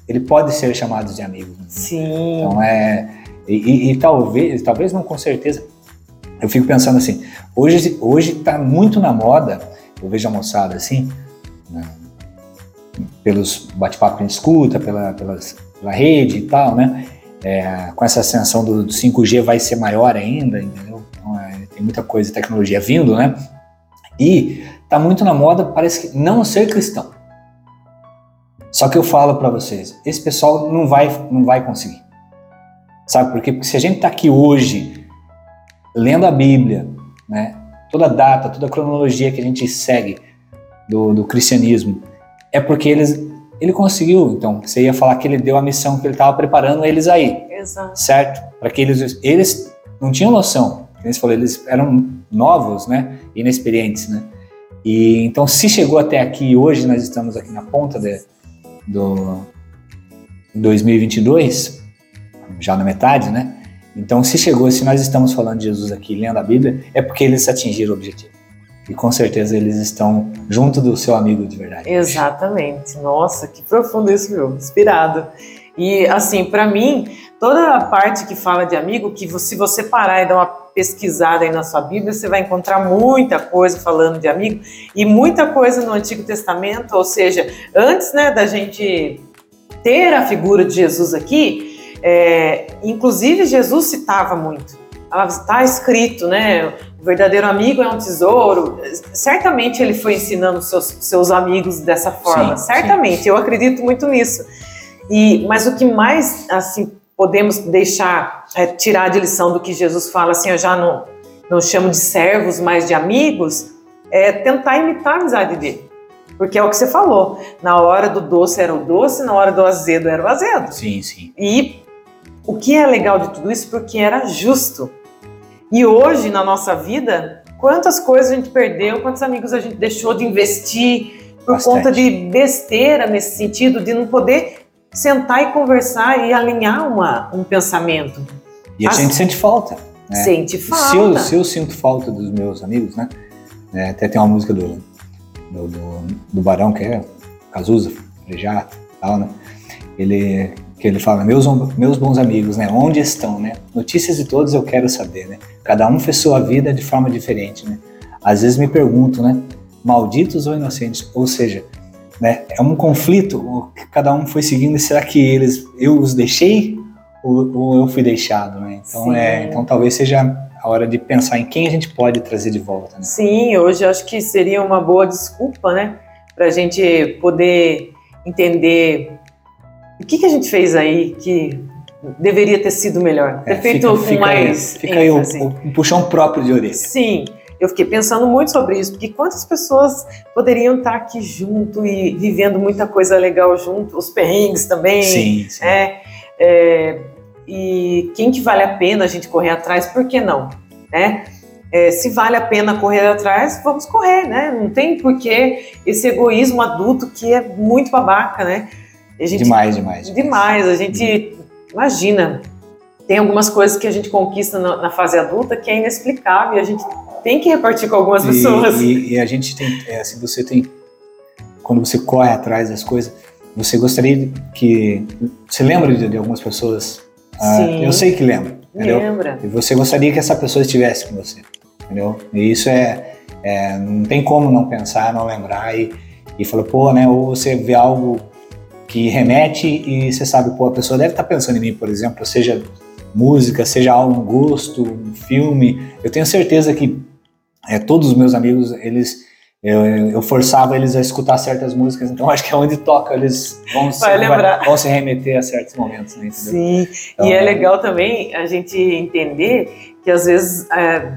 Speaker 2: ele pode ser chamado de amigo. Né?
Speaker 3: Sim.
Speaker 2: Então é e, e, e, talvez, talvez não com certeza. Eu fico pensando assim, hoje hoje está muito na moda. Eu vejo a moçada assim, né, pelos bate-papo que a gente escuta, pela, pelas, pela rede e tal, né? É, com essa ascensão do, do, 5G vai ser maior ainda, entendeu? Então, é, tem muita coisa de tecnologia vindo, né? E tá muito na moda, parece que não ser cristão. Só que eu falo para vocês, esse pessoal não vai, não vai conseguir. Sabe por quê? Porque se a gente está aqui hoje lendo a Bíblia, né? Toda a data, toda a cronologia que a gente segue do, do cristianismo, é porque eles, ele conseguiu. Então, você ia falar que ele deu a missão que ele estava preparando eles aí.
Speaker 3: Exato.
Speaker 2: Certo? Para que eles, eles não tinham noção. Eles falou, eles eram novos, né? Inexperientes, né? E então, se chegou até aqui hoje, nós estamos aqui na ponta de, do 2022, já na metade, né? Então, se chegou, se nós estamos falando de Jesus aqui, lendo a Bíblia, é porque eles atingiram o objetivo. E com certeza eles estão junto do seu amigo de verdade.
Speaker 3: Exatamente. Nossa, que profundo isso, viu? Inspirado. E assim, para mim, toda a parte que fala de amigo, que se você parar e dar uma pesquisada aí na sua Bíblia, você vai encontrar muita coisa falando de amigo e muita coisa no Antigo Testamento, ou seja, antes né, da gente ter a figura de Jesus aqui, é, inclusive Jesus citava muito. Está escrito, né? O verdadeiro amigo é um tesouro. Certamente ele foi ensinando seus, seus amigos dessa forma. Sim, Certamente, sim. eu acredito muito nisso. E, mas o que mais assim podemos deixar é, tirar de lição do que Jesus fala, assim, eu já não, não chamo de servos, mas de amigos, é tentar imitar a amizade dele. Porque é o que você falou. Na hora do doce era o doce, na hora do azedo era o azedo.
Speaker 2: Sim, sim.
Speaker 3: E o que é legal de tudo isso? Porque era justo. E hoje, na nossa vida, quantas coisas a gente perdeu, quantos amigos a gente deixou de investir por Bastante. conta de besteira nesse sentido, de não poder sentar e conversar e alinhar uma, um pensamento.
Speaker 2: E a As... gente sente falta. Né?
Speaker 3: Sente falta.
Speaker 2: Se eu, se eu, sinto falta dos meus amigos, né? É, até tem uma música do, do, do, do Barão, que é Cazuza, Frejato tal, né? Ele, que ele fala, meus, meus bons amigos, né? Onde estão, né? Notícias de todos eu quero saber, né? Cada um fez sua vida de forma diferente, né? Às vezes me pergunto, né? Malditos ou inocentes? Ou seja, né? É um conflito que cada um foi seguindo. Será que eles, eu os deixei ou, ou eu fui deixado, né? Então, é, então talvez seja a hora de pensar em quem a gente pode trazer de volta. Né?
Speaker 3: Sim, hoje acho que seria uma boa desculpa, né? Para a gente poder entender o que, que a gente fez aí que deveria ter sido melhor, ter é, feito fica, com fica mais.
Speaker 2: Aí, fica aí um, um, puxão próprio de orelha.
Speaker 3: Sim, eu fiquei pensando muito sobre isso, porque quantas pessoas poderiam estar aqui junto e vivendo muita coisa legal junto, os perrengues também.
Speaker 2: Sim, sim.
Speaker 3: É, é, e quem que vale a pena a gente correr atrás, por que não? Né? É, se vale a pena correr atrás, vamos correr, né? Não tem porquê esse egoísmo adulto que é muito babaca, né?
Speaker 2: Gente, demais, demais.
Speaker 3: Demais. A gente, imagina, tem algumas coisas que a gente conquista na, na fase adulta que é inexplicável e a gente tem que repartir com algumas pessoas.
Speaker 2: E, e a gente tem, é, assim, você tem, quando você corre atrás das coisas, você gostaria que, você lembra de, de algumas pessoas?
Speaker 3: Ah, Sim.
Speaker 2: eu sei que lembra. Entendeu?
Speaker 3: Lembra.
Speaker 2: E você gostaria que essa pessoa estivesse com você, entendeu? E isso é, é não tem como não pensar, não lembrar e, e falar, pô, né? Ou você vê algo que remete e você sabe, pô, a pessoa deve estar pensando em mim, por exemplo, seja música, seja um gosto, um filme. Eu tenho certeza que é, todos os meus amigos, eles eu, eu, forçava eles a escutar certas músicas, então acho que é onde toca, eles vão, se,
Speaker 3: vai,
Speaker 2: vão se remeter a certos momentos. Né,
Speaker 3: Sim, então, e é legal também a gente entender que às vezes é,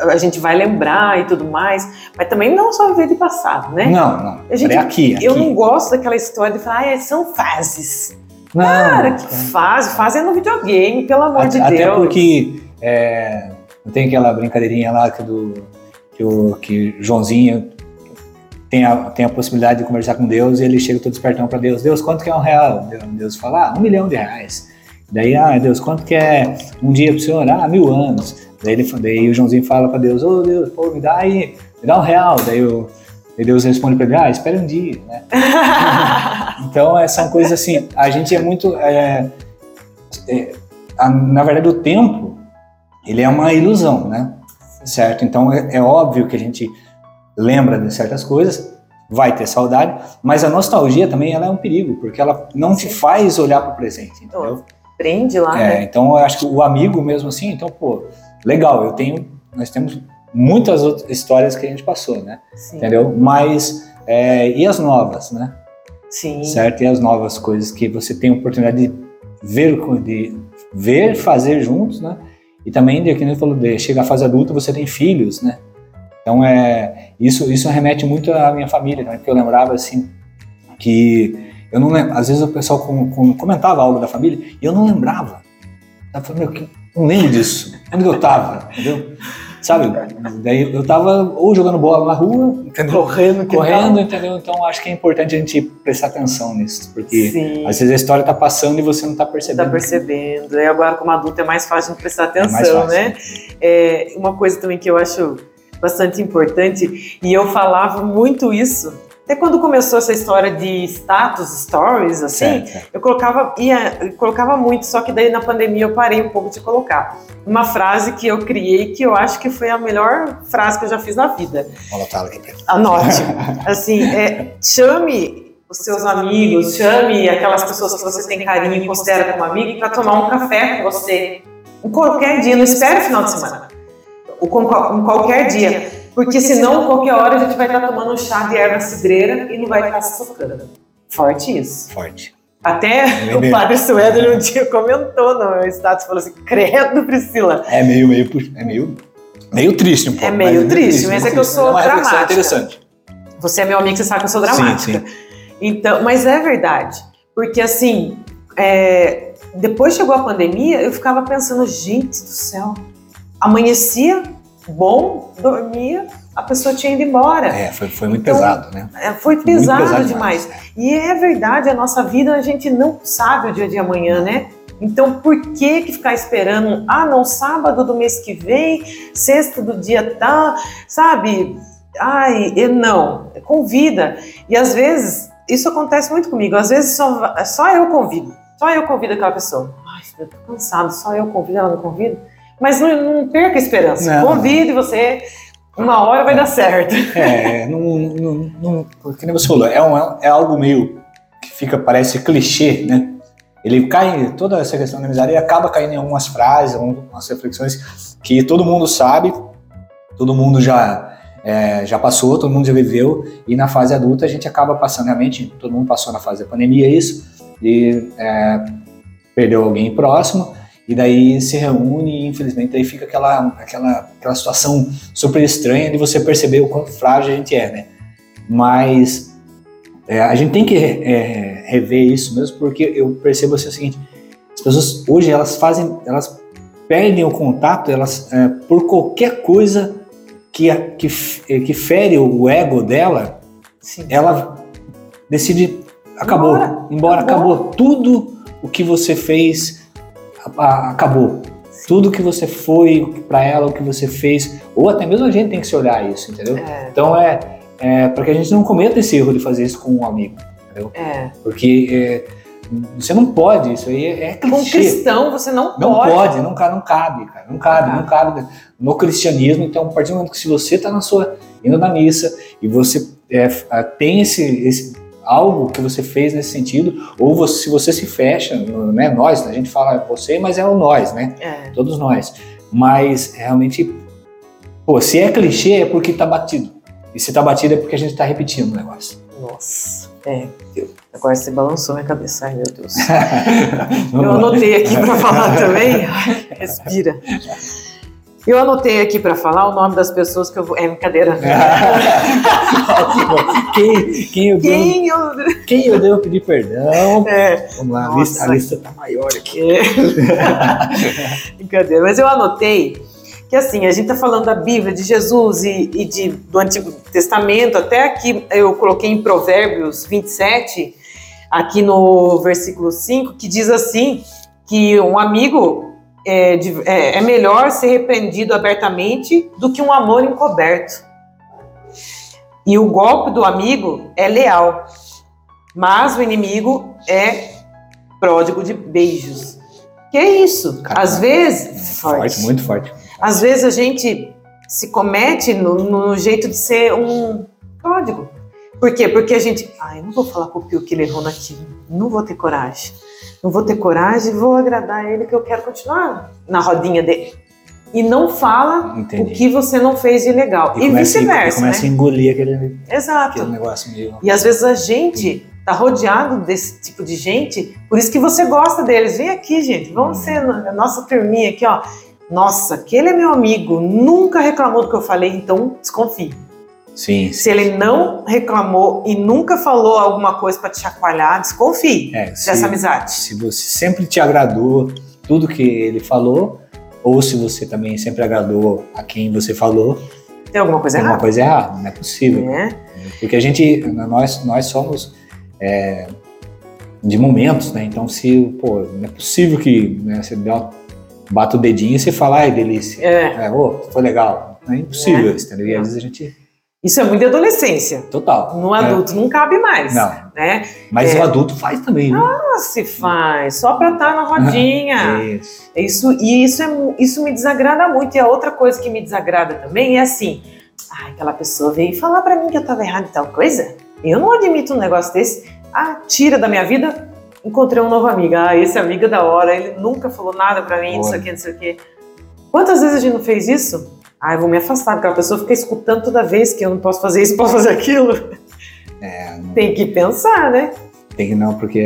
Speaker 3: a gente vai lembrar e tudo mais, mas também não só viver de passado, né?
Speaker 2: Não, não.
Speaker 3: A gente,
Speaker 2: é aqui, aqui.
Speaker 3: Eu não gosto daquela história de falar, ah, são fases. Não, Cara, que fase? Fase é no videogame, pelo amor
Speaker 2: até,
Speaker 3: de Deus.
Speaker 2: Até porque é, tem aquela brincadeirinha lá que, do, que o que Joãozinho tem a, tem a possibilidade de conversar com Deus e ele chega todo espertão para Deus. Deus, quanto que é um real? Deus fala, ah, um milhão de reais. Daí, ah, Deus, quanto que é um dia para o senhor? Ah, mil anos. Daí, ele, daí o Joãozinho fala para Deus, ô oh, Deus, pô, me dá aí, me dá um real. Daí o Deus responde para ele, ah, espera um dia, né? então, é, são coisas assim, a gente é muito... É, é, a, na verdade, o tempo, ele é uma ilusão, né? Certo? Então, é, é óbvio que a gente lembra de certas coisas, vai ter saudade, mas a nostalgia também ela é um perigo, porque ela não te faz olhar para o presente, entendeu?
Speaker 3: Prende lá,
Speaker 2: é,
Speaker 3: né?
Speaker 2: Então, eu acho que o amigo mesmo assim, então, pô, legal, eu tenho, nós temos muitas outras histórias que a gente passou, né? Sim. Entendeu? Mas, é, e as novas, né?
Speaker 3: Sim.
Speaker 2: Certo? E as novas coisas que você tem a oportunidade de ver, de ver, fazer juntos, né? E também, de, que ele falou, de chegar à fase adulta, você tem filhos, né? Então, é, isso, isso remete muito à minha família, né? porque eu lembrava, assim, que eu não lembro, às vezes o pessoal com, com, comentava algo da família e eu não lembrava. Eu falei, meu, não lembro disso. Onde eu tava, entendeu? Sabe? Daí eu tava ou jogando bola na rua, entendeu?
Speaker 3: Correndo,
Speaker 2: correndo, entendeu? Então acho que é importante a gente prestar atenção nisso, porque Sim. às vezes a história tá passando e você não tá percebendo.
Speaker 3: Tá percebendo. E agora como adulto é mais fácil de prestar é atenção, é né? É, uma coisa também que eu acho bastante importante e eu falava muito isso até quando começou essa história de status stories, assim, certo. eu colocava, ia, colocava muito, só que daí na pandemia eu parei um pouco de colocar. Uma frase que eu criei que eu acho que foi a melhor frase que eu já fiz na vida.
Speaker 2: Vou anotar aqui.
Speaker 3: Anote. assim, é, chame os seus amigos, chame aquelas pessoas que você tem carinho e considera como amigo para tomar um café com você. Em qualquer dia, não espere o final de semana. Ou com, em qualquer dia porque senão, qualquer hora a gente vai estar tomando um chá de erva cidreira e não vai estar se tocando. Forte isso.
Speaker 2: Forte.
Speaker 3: Até é o padre Suéder um dia comentou no meu status, falou assim, credo, Priscila.
Speaker 2: É meio, meio, é meio, meio triste um pouco.
Speaker 3: É meio mas triste, mas é que eu sou é dramática.
Speaker 2: interessante.
Speaker 3: Você é meu amigo, você sabe que eu sou dramática. Sim, sim. Então, mas é verdade, porque assim, é, depois chegou a pandemia, eu ficava pensando, gente do céu, amanhecia bom, dormia, a pessoa tinha ido embora.
Speaker 2: É, foi, foi muito então, pesado, né?
Speaker 3: É, foi, pesado, pesado, demais. demais. E é verdade, a nossa vida a gente não sabe o dia de amanhã, né? Então, por que que ficar esperando? Ah, não, sábado do mês que vem, sexta do dia tal, sabe? Ai, e não, convida. E às vezes, isso acontece muito comigo, às vezes só, só eu convido, só eu convido aquela pessoa. Ai, eu tô cansado, só eu convido, ela não convida. Mas não, não perca a esperança. Não. Convide você, uma hora vai dar certo.
Speaker 2: É, não, não, não, porque nem você falou, é, um, é algo meio que fica, parece clichê, né? Ele cai, toda essa questão da amizade, ele acaba caindo em algumas frases, algumas reflexões que todo mundo sabe, todo mundo já, é, já passou, todo mundo já viveu, e na fase adulta a gente acaba passando, realmente, todo mundo passou na fase da pandemia isso, e é, perdeu alguém próximo, e daí se reúne e infelizmente aí fica aquela, aquela, aquela situação super estranha de você perceber o quanto frágil a gente é, né? Mas é, a gente tem que é, rever isso mesmo, porque eu percebo assim, o seguinte, as pessoas hoje elas fazem, elas perdem o contato, elas é, por qualquer coisa que, que, que fere o ego dela, Sim. ela decide, acabou, embora, embora acabou. acabou tudo o que você fez acabou. Tudo que você foi para ela, o que você fez, ou até mesmo a gente tem que se olhar isso, entendeu? É. Então é, é para que a gente não cometa esse erro de fazer isso com um amigo, entendeu?
Speaker 3: É.
Speaker 2: Porque é, você não pode, isso aí é clichê. Com
Speaker 3: cristão você não,
Speaker 2: não
Speaker 3: pode.
Speaker 2: Não pode, não, cabe, cara, não cabe, não cabe no cristianismo. Então, a partir do momento que se você está na sua indo na missa e você é, tem esse, esse algo que você fez nesse sentido, ou você, se você se fecha, né, nós, a gente fala você, mas é o nós, né? É. Todos nós. Mas realmente, pô, se é clichê é porque tá batido. E se tá batido é porque a gente tá repetindo o negócio.
Speaker 3: Nossa, é. Agora você balançou minha cabeça, ai meu Deus. Eu anotei aqui para falar também. Respira. Eu anotei aqui para falar o nome das pessoas que eu vou. É brincadeira.
Speaker 2: quem, quem, eu quem, devo, eu... quem eu devo pedir perdão? É. Vamos lá, a lista, a lista tá maior aqui. É.
Speaker 3: brincadeira. Mas eu anotei que assim, a gente está falando da Bíblia, de Jesus e, e de, do Antigo Testamento, até aqui eu coloquei em Provérbios 27, aqui no versículo 5, que diz assim: que um amigo é, de, é, é melhor ser repreendido abertamente do que um amor encoberto. E o golpe do amigo é leal, mas o inimigo é pródigo de beijos. Que é isso? Caramba. Às vezes.
Speaker 2: Forte, forte, muito forte.
Speaker 3: Às vezes a gente se comete no, no jeito de ser um pródigo. Por quê? Porque a gente. Ai, não vou falar com o Pio que ele errou naquilo. Não vou ter coragem não vou ter coragem, vou agradar ele que eu quero continuar na rodinha dele. E não fala Entendi. o que você não fez de legal. E, e vice-versa.
Speaker 2: Começa
Speaker 3: né?
Speaker 2: a engolir aquele,
Speaker 3: Exato.
Speaker 2: aquele negócio meio.
Speaker 3: E às vezes a gente tá rodeado desse tipo de gente, por isso que você gosta deles. Vem aqui, gente, vamos ser a nossa turminha aqui, ó. Nossa, aquele é meu amigo, nunca reclamou do que eu falei, então desconfie.
Speaker 2: Sim.
Speaker 3: Se ele não reclamou e nunca falou alguma coisa para te chacoalhar, desconfie
Speaker 2: É,
Speaker 3: dessa
Speaker 2: se,
Speaker 3: amizade.
Speaker 2: se você sempre te agradou tudo que ele falou, ou se você também sempre agradou a quem você falou,
Speaker 3: Tem alguma coisa
Speaker 2: tem alguma
Speaker 3: errada?
Speaker 2: coisa errada, não é possível.
Speaker 3: É.
Speaker 2: Porque a gente, nós, nós somos é, de momentos, né? Então, se, pô, não é possível que né, você dá, bata o dedinho e você fala, ai, delícia.
Speaker 3: É.
Speaker 2: É, ô, foi legal. É impossível
Speaker 3: É.
Speaker 2: isso, entendeu? E às vezes a gente.
Speaker 3: Isso é muito de adolescência.
Speaker 2: Total.
Speaker 3: No
Speaker 2: É.
Speaker 3: adulto não cabe mais.
Speaker 2: Não.
Speaker 3: Né?
Speaker 2: Mas
Speaker 3: É.
Speaker 2: o adulto faz também, né?
Speaker 3: Ah, se faz, só pra estar na rodinha.
Speaker 2: Isso.
Speaker 3: Isso, e isso, é, isso me desagrada muito. E a outra coisa que me desagrada também é assim: ah, aquela pessoa veio falar pra mim que eu tava errado em tal coisa. Eu não admito um negócio desse. Ah, tira da minha vida. Encontrei um novo amigo. Ah, esse amigo é da hora. Ele nunca falou nada pra mim, não sei o que, não sei o que. Quantas vezes a gente não fez isso? Ah, eu vou me afastar, porque a pessoa fica escutando toda vez que eu não posso fazer isso, posso fazer aquilo.
Speaker 2: É, não
Speaker 3: Tem que pensar, né?
Speaker 2: tem que não, porque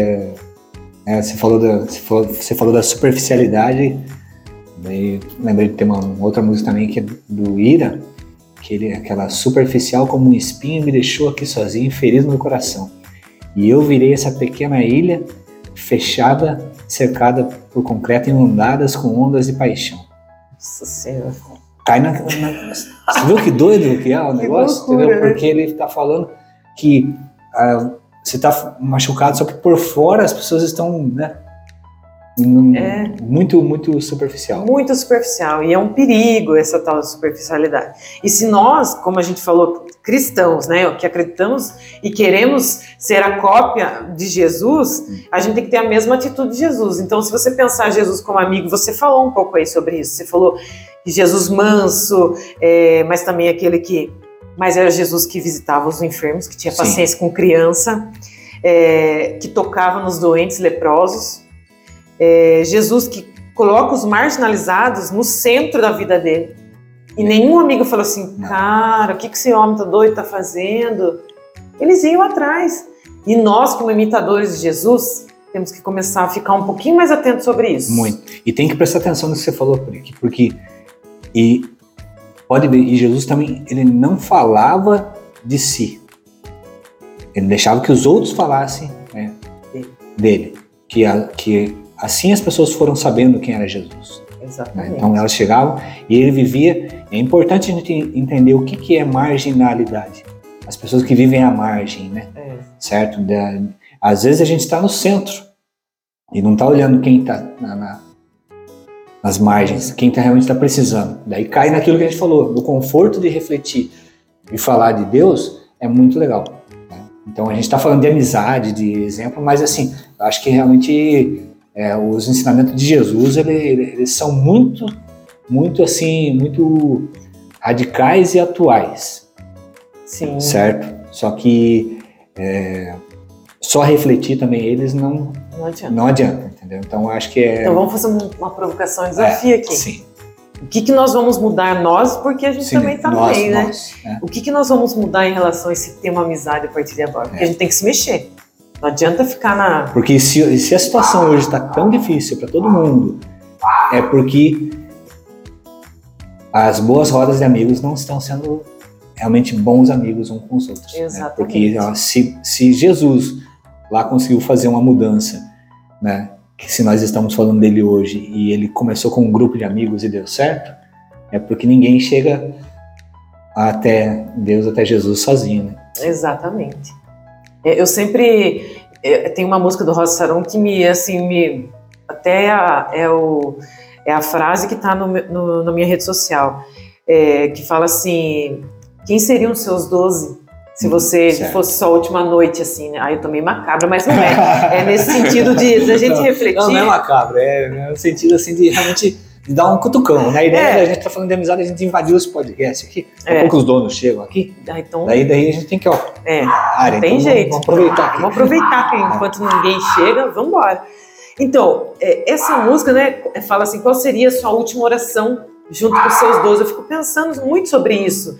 Speaker 2: é, você, falou da, você, falou, você falou da superficialidade. Daí lembrei de ter uma outra música também que é do Ira, que ele aquela superficial como um espinho me deixou aqui sozinho, ferido no coração. E eu virei essa pequena ilha fechada, cercada por concreto, inundadas com ondas de paixão.
Speaker 3: Nossa Senhora.
Speaker 2: Cai na, na- Você viu que doido que é o negócio?
Speaker 3: loucura,
Speaker 2: entendeu? Porque ele tá falando que ah, você tá machucado, só que por fora as pessoas estão, né?
Speaker 3: É.
Speaker 2: Muito, muito superficial.
Speaker 3: Muito superficial. E é um perigo essa tal de superficialidade. E se nós, como a gente falou, cristãos, né, que acreditamos e queremos ser a cópia de Jesus, a gente tem que ter a mesma atitude de Jesus. Então, se você pensar Jesus como amigo, você falou um pouco aí sobre isso. Você falou que Jesus manso, é, mas também aquele que. Mas era Jesus que visitava os enfermos, que tinha
Speaker 2: Sim.
Speaker 3: paciência com criança, é, que tocava nos doentes leprosos. É, Jesus que coloca os marginalizados no centro da vida dele. E nenhum amigo falou assim, cara, o que, que esse homem tá doido tá fazendo? Eles iam atrás. E nós, como imitadores de Jesus, temos que começar a ficar um pouquinho mais atentos sobre isso.
Speaker 2: Muito. E tem que prestar atenção no que você falou, porque, porque e pode ver, e Jesus também ele não falava de si. Ele deixava que os outros falassem né,
Speaker 3: Dele.
Speaker 2: Que, a- que assim as pessoas foram sabendo quem era Jesus. né?
Speaker 3: Exatamente.
Speaker 2: Então elas chegavam e ele vivia. É importante a gente entender o que, que é marginalidade. As pessoas que vivem à margem, né?
Speaker 3: É.
Speaker 2: certo? Da- às vezes a gente está no centro e não está olhando quem está nas margens, quem tá, realmente está precisando. Daí cai naquilo que a gente falou, no conforto de refletir e falar de Deus é muito legal. né? Então a gente está falando de amizade, de exemplo, mas assim, eu acho que realmente é, os ensinamentos de Jesus ele- ele- eles são muito, muito assim, muito radicais e atuais
Speaker 3: Sim.
Speaker 2: certo? Só que é, só refletir também eles não,
Speaker 3: Não adianta.
Speaker 2: não adianta, entendeu? Então acho que é.
Speaker 3: Então vamos fazer um- uma provocação, um desafio
Speaker 2: é,
Speaker 3: aqui.
Speaker 2: Sim,
Speaker 3: O que, que nós vamos mudar nós, porque a gente
Speaker 2: sim,
Speaker 3: também está no meio, né?
Speaker 2: nós, né?
Speaker 3: O que, que nós vamos mudar em relação a esse tema amizade a partir de agora? Porque
Speaker 2: É.
Speaker 3: a gente tem que se mexer. Não adianta ficar na.
Speaker 2: Porque se, se a situação hoje está tão difícil para todo mundo, é porque as boas rodas de amigos não estão sendo realmente bons amigos uns com os outros. né?
Speaker 3: Exatamente.
Speaker 2: Porque ó, se, se Jesus lá conseguiu fazer uma mudança, né? Que se nós estamos falando dele hoje e ele começou com um grupo de amigos e deu certo, é porque ninguém chega até Deus, até Jesus sozinho, né?
Speaker 3: Exatamente. É, Eu sempre. é, Tem uma música do Rosa Saron que me, assim, me. Até a- é, o, é a frase que está na minha rede social, é, que fala assim: quem seriam os seus 12 se
Speaker 2: Hum,
Speaker 3: você
Speaker 2: certo.
Speaker 3: fosse sua última noite, assim, né? Aí eu tomei macabra, mas não é. É nesse sentido de, da gente
Speaker 2: Não,
Speaker 3: refletir.
Speaker 2: Não, não é macabro, é no sentido assim de realmente de dar um cutucão. né? A ideia
Speaker 3: É.
Speaker 2: da gente tá falando de amizade, a gente invadiu esse podcast aqui. Daqui a
Speaker 3: É.
Speaker 2: pouco os donos chegam aqui.
Speaker 3: Ah, então,
Speaker 2: Daí, daí a gente tem que, ó,
Speaker 3: é.
Speaker 2: área.
Speaker 3: Tem
Speaker 2: então
Speaker 3: jeito.
Speaker 2: Vamos aproveitar aqui.
Speaker 3: Vamos aproveitar que enquanto ninguém chega, vamos embora. Então, é, essa música, né, fala assim, qual seria a sua última oração junto com os seus 12? Eu fico pensando muito sobre isso.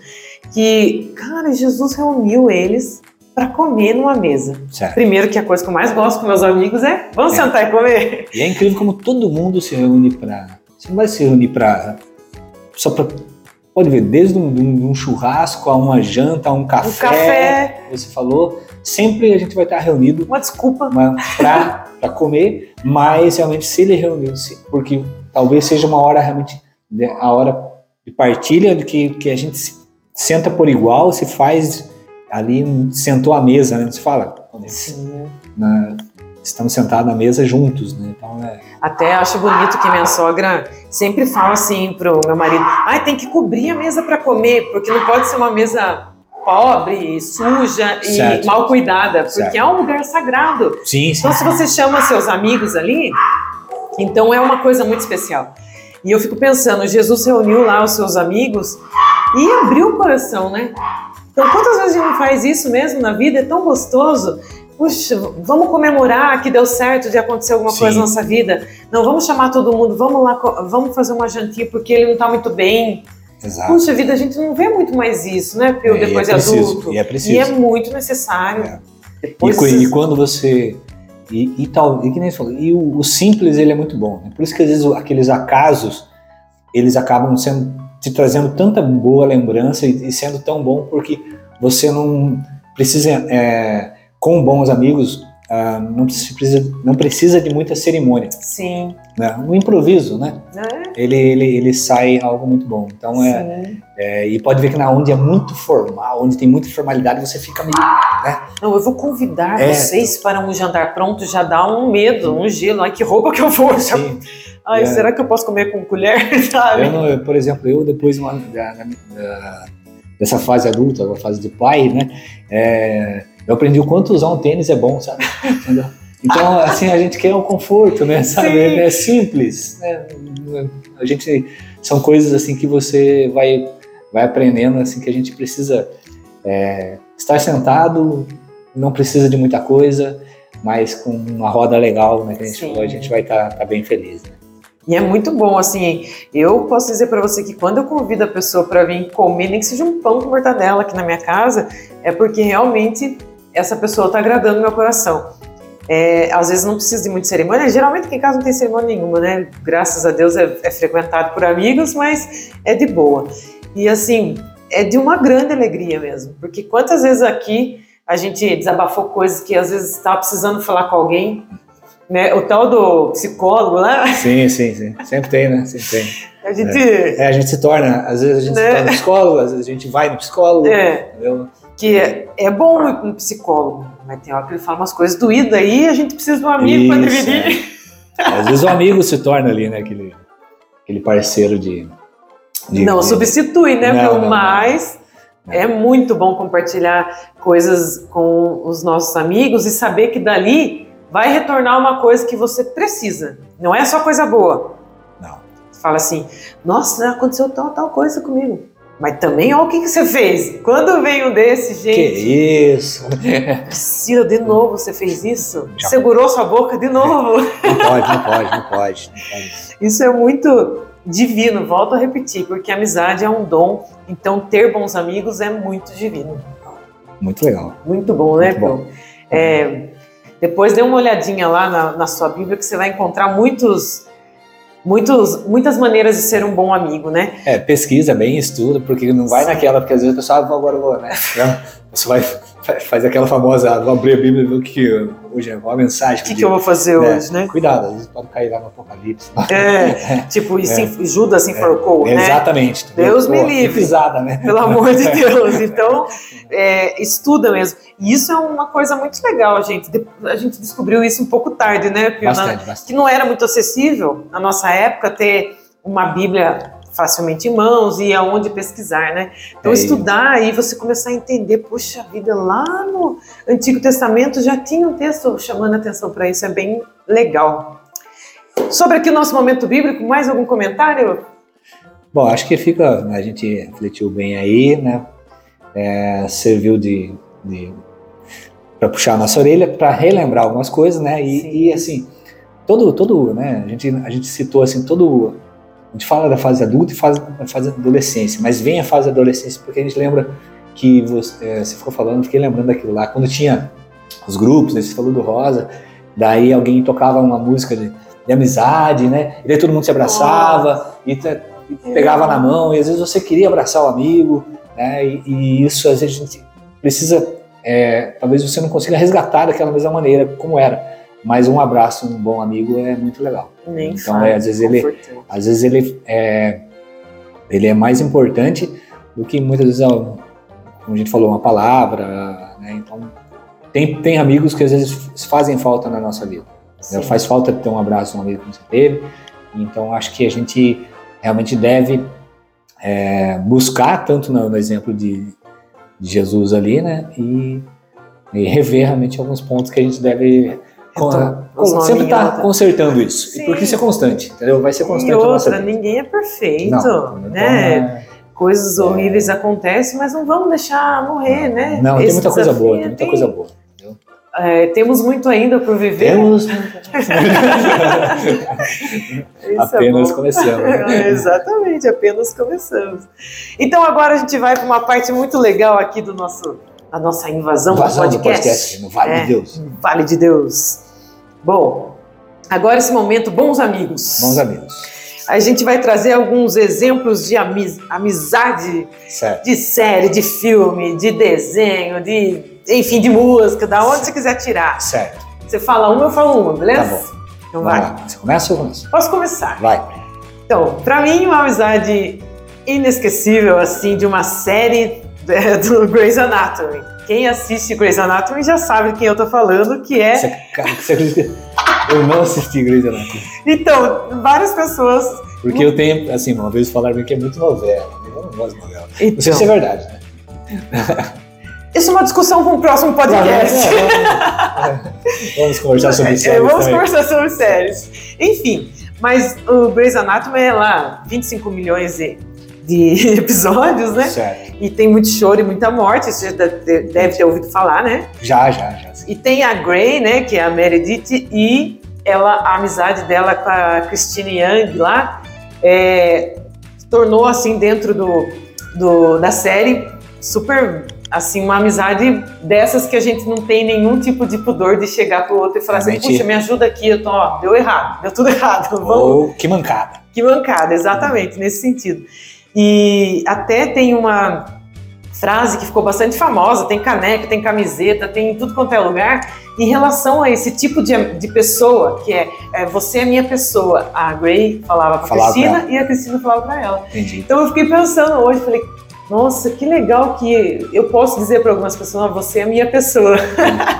Speaker 3: Que, cara, Jesus reuniu eles para comer numa mesa.
Speaker 2: Certo.
Speaker 3: Primeiro que a coisa que eu mais gosto com meus amigos é vamos
Speaker 2: É.
Speaker 3: sentar e comer.
Speaker 2: E é incrível como todo mundo se reúne para. Você não vai se reunir para. Só para. Pode ver, desde um, um- um churrasco a uma janta, a um café,
Speaker 3: Um café,
Speaker 2: você falou, sempre a gente vai estar reunido
Speaker 3: uma desculpa.
Speaker 2: para comer, mas realmente se ele reuniu-se, porque talvez seja uma hora realmente, né, a hora de partilha, de que, que a gente se senta por igual, se faz ali, sentou à mesa, né? Se fala,
Speaker 3: Sim.
Speaker 2: na- estamos sentados à mesa juntos, né? Então, é,
Speaker 3: Até acho bonito que minha sogra sempre fala assim pro meu marido: ai, tem que cobrir a mesa para comer, porque não pode ser uma mesa pobre, suja e
Speaker 2: Certo.
Speaker 3: mal cuidada, porque
Speaker 2: Certo.
Speaker 3: é um lugar sagrado.
Speaker 2: sim, sim.
Speaker 3: Então, se você chama seus amigos ali, então é uma coisa muito especial. E eu fico pensando, Jesus reuniu lá os seus amigos e abriu o coração, né? Então, quantas vezes a gente não faz isso mesmo na vida? É tão gostoso. Puxa, vamos comemorar que deu certo de acontecer alguma
Speaker 2: Sim.
Speaker 3: coisa na nossa vida. Não, vamos chamar todo mundo, vamos lá, vamos fazer uma jantinha porque ele não tá muito bem.
Speaker 2: Exato.
Speaker 3: Puxa vida, a gente não vê muito mais isso, né, Pio,
Speaker 2: É,
Speaker 3: depois
Speaker 2: é
Speaker 3: de
Speaker 2: preciso,
Speaker 3: adulto.
Speaker 2: e é preciso.
Speaker 3: E é muito necessário.
Speaker 2: É.
Speaker 3: Depois
Speaker 2: E, e quando você. E, e tal, e que nem você falou, e o, o simples ele é muito bom. Né? Por isso que às vezes aqueles acasos eles acabam sendo te trazendo tanta boa lembrança e, e sendo tão bom porque você não precisa, é, com bons amigos, ah, não, precisa, não precisa de muita cerimônia.
Speaker 3: Sim.
Speaker 2: Né? Um improviso, né?
Speaker 3: É,
Speaker 2: Ele, ele, ele sai algo muito bom. Então é, é, e pode ver que na onde é muito formal, onde tem muita formalidade, você fica meio
Speaker 3: Não, eu vou convidar
Speaker 2: É.
Speaker 3: vocês para um jantar pronto, já dá um medo, um gelo. Ai, que roupa que eu vou. Já-. Ai,
Speaker 2: É.
Speaker 3: será que eu posso comer com colher? Sabe?
Speaker 2: Eu, não- eu, por exemplo, eu depois uma- da- da- da- dessa fase adulta, a fase de pai, né? Eu aprendi o quanto usar um tênis é bom, sabe? Entendeu? Então, assim, a gente quer o conforto, né? Sabe?
Speaker 3: Sim.
Speaker 2: É simples. né? A gente são coisas assim que você vai vai aprendendo, assim, que a gente precisa é, estar sentado, não precisa de muita coisa, mas com uma roda legal, né? Que a gente
Speaker 3: Sim.
Speaker 2: falou, a gente vai estar bem feliz. Né?
Speaker 3: E é muito bom, assim, eu posso dizer para você que quando eu convido a pessoa para vir comer, nem que seja um pão com mortadela aqui na minha casa, é porque realmente essa pessoa está agradando meu coração. É, às vezes não precisa de muita cerimônia, geralmente aqui em casa não tem cerimônia nenhuma, né? Graças a Deus é, é frequentado por amigos, mas é de boa. E assim, é de uma grande alegria mesmo, porque quantas vezes aqui a gente desabafou coisas que às vezes estava precisando falar com alguém, né? O tal do psicólogo lá,
Speaker 2: Sim, sim, sim. Sempre tem, né? Sempre tem.
Speaker 3: a gente.
Speaker 2: É, a gente se torna, às vezes a gente
Speaker 3: Né?
Speaker 2: se torna psicólogo, às vezes a gente vai no psicólogo,
Speaker 3: É.
Speaker 2: entendeu?
Speaker 3: Que é, é bom ir um psicólogo, mas tem hora que ele fala umas coisas doídas aí, a gente precisa de um amigo para dividir.
Speaker 2: Às vezes o amigo se torna ali, né, aquele, aquele parceiro de... de-
Speaker 3: Não
Speaker 2: de-
Speaker 3: substitui, né,
Speaker 2: Não, não, não.
Speaker 3: mas
Speaker 2: Não.
Speaker 3: é muito bom compartilhar coisas com os nossos amigos e saber que dali vai retornar uma coisa que você precisa. Não é só coisa boa.
Speaker 2: Não.
Speaker 3: Você fala assim, nossa, aconteceu tal, tal coisa comigo. Mas também, olha o que, que você fez. Quando vem um desse,
Speaker 2: Que
Speaker 3: gente,
Speaker 2: isso?
Speaker 3: Priscila, de novo você fez isso?
Speaker 2: Já.
Speaker 3: Segurou sua boca de novo?
Speaker 2: Não pode, não pode, não pode. Não pode.
Speaker 3: Isso é muito divino, volto a repetir, porque amizade é um dom, então ter bons amigos é muito divino.
Speaker 2: Muito legal.
Speaker 3: Muito bom, né,
Speaker 2: Muito bom.
Speaker 3: É, depois dê uma olhadinha lá na, na sua Bíblia que você vai encontrar muitos, muitos, muitas maneiras de ser um bom amigo, né?
Speaker 2: É, pesquisa bem, estuda, porque não vai
Speaker 3: Sim.
Speaker 2: naquela, porque às vezes o pessoal, ah, vou agora vou, né? Então, Você vai, faz aquela famosa, ah, vou abrir a Bíblia e ver o que hoje é, qual a mensagem
Speaker 3: O que, que eu vou fazer
Speaker 2: É,
Speaker 3: hoje, né?
Speaker 2: Cuidado, às vezes pode cair lá no Apocalipse.
Speaker 3: É, tipo, e se- Judas se enforcou, né?
Speaker 2: Exatamente.
Speaker 3: Deus me livre.
Speaker 2: pisada, né?
Speaker 3: Pelo amor de Deus. Então, é, estuda mesmo. E isso é uma coisa muito legal, gente. A gente descobriu isso um pouco tarde, né, Pio?
Speaker 2: Bastante, bastante.
Speaker 3: que não era muito acessível na nossa época ter uma Bíblia facilmente em mãos e aonde pesquisar, né? Então
Speaker 2: É,
Speaker 3: estudar e você começar a entender, puxa vida, lá no Antigo Testamento já tinha um texto chamando a atenção para isso, é bem legal. Sobre aqui o nosso momento bíblico, mais algum comentário?
Speaker 2: Bom, acho que fica, a gente refletiu bem aí, né? É, serviu de, de para puxar a nossa orelha, para relembrar algumas coisas, né? E, e, assim, todo, todo, né? A gente, a gente citou assim todo, a gente fala da fase adulta e fase, da fase adolescência, mas vem a fase adolescência porque a gente lembra que você, é, você ficou falando, fiquei lembrando daquilo lá, quando tinha os grupos, né, você falou do Rosa, daí alguém tocava uma música de, de amizade, né? E daí todo mundo se abraçava e, e pegava na mão, e às vezes você queria abraçar o amigo, né? E, e isso às vezes a gente precisa, é, talvez você não consiga resgatar daquela mesma maneira como era, mas um abraço, um bom amigo é muito legal.
Speaker 3: Nem
Speaker 2: então, é, às vezes ele, às vezes ele é, ele é mais importante do que muitas vezes, como a gente falou, uma palavra, né? Então, tem, tem amigos que às vezes fazem falta na nossa vida. né? Faz falta ter um abraço, um amigo como você teve. Então, acho que a gente realmente deve é, buscar, tanto no, no exemplo de, de Jesus ali, né? E, e rever realmente alguns pontos que a gente deve
Speaker 3: Então, os
Speaker 2: sempre
Speaker 3: nominhos-
Speaker 2: consertando isso.
Speaker 3: Sim.
Speaker 2: E porque isso é constante, entendeu? Vai ser constante
Speaker 3: E outra, ninguém é perfeito,
Speaker 2: Não,
Speaker 3: né?
Speaker 2: então,
Speaker 3: Coisas
Speaker 2: É.
Speaker 3: horríveis acontecem, mas não vamos deixar morrer, né?
Speaker 2: Não, tem
Speaker 3: Esse
Speaker 2: muita coisa boa, tem muita coisa boa.
Speaker 3: é, temos muito ainda por viver.
Speaker 2: Temos
Speaker 3: é
Speaker 2: apenas
Speaker 3: bom.
Speaker 2: começando. né?
Speaker 3: É, Exatamente, apenas começamos. Então agora a gente vai para uma parte muito legal aqui do nosso, da nossa invasão,
Speaker 2: Invasão
Speaker 3: do
Speaker 2: do
Speaker 3: podcast.
Speaker 2: podcast, no Vale
Speaker 3: É.
Speaker 2: de Deus.
Speaker 3: Vale de Deus. Bom, agora esse momento, bons amigos.
Speaker 2: Bons amigos.
Speaker 3: A gente vai trazer alguns exemplos de amiz- amizade
Speaker 2: Certo.
Speaker 3: de série, de filme, de desenho, de enfim, de música, da onde você quiser tirar.
Speaker 2: Certo.
Speaker 3: Você fala uma, eu falo uma, beleza?
Speaker 2: Tá bom.
Speaker 3: Então vai.
Speaker 2: lá. Você começa ou eu começo?
Speaker 3: Posso começar?
Speaker 2: Vai.
Speaker 3: Então, pra mim, uma amizade inesquecível, assim, de uma série do Grey's Anatomy. Quem assiste Grey's Anatomy já sabe quem eu tô falando, que é...
Speaker 2: Eu não assisti Grey's Anatomy.
Speaker 3: Então, várias pessoas...
Speaker 2: Porque eu tenho, assim, uma vez falaram que é muito novela. Eu não gosto de novela. Não sei
Speaker 3: Então,
Speaker 2: se é verdade, né?
Speaker 3: isso é uma discussão para um próximo podcast.
Speaker 2: Vamos, vamos conversar sobre
Speaker 3: É,
Speaker 2: séries
Speaker 3: vamos
Speaker 2: também.
Speaker 3: conversar sobre séries. Enfim, mas o Grey's Anatomy é lá 25 milhões de, de episódios, né?
Speaker 2: Certo.
Speaker 3: E tem muito choro e muita morte, você deve ter ouvido falar, né?
Speaker 2: Já, já, já.
Speaker 3: E tem a Grey, né, que é a Meredith, e ela, a amizade dela com a Christine Young lá é, tornou, assim, dentro do, do- da série, super, assim, uma amizade dessas que a gente não tem nenhum tipo de pudor de chegar pro outro e falar assim,
Speaker 2: Realmente-
Speaker 3: puxa, me ajuda aqui, eu tô, ó, deu errado, deu tudo errado, vamos,
Speaker 2: Ou que mancada.
Speaker 3: que mancada, exatamente, nesse sentido. E até tem uma frase que ficou bastante famosa, tem caneca, tem camiseta, tem em tudo quanto é lugar, em relação a esse tipo de, de pessoa, que é, é, você é minha pessoa. A Gray falava pra
Speaker 2: Falava
Speaker 3: Cristina e a Cristina falava pra ela.
Speaker 2: Entendi.
Speaker 3: Então eu fiquei pensando hoje, falei, nossa, que legal que eu posso dizer para algumas pessoas, "Ah, você é minha pessoa.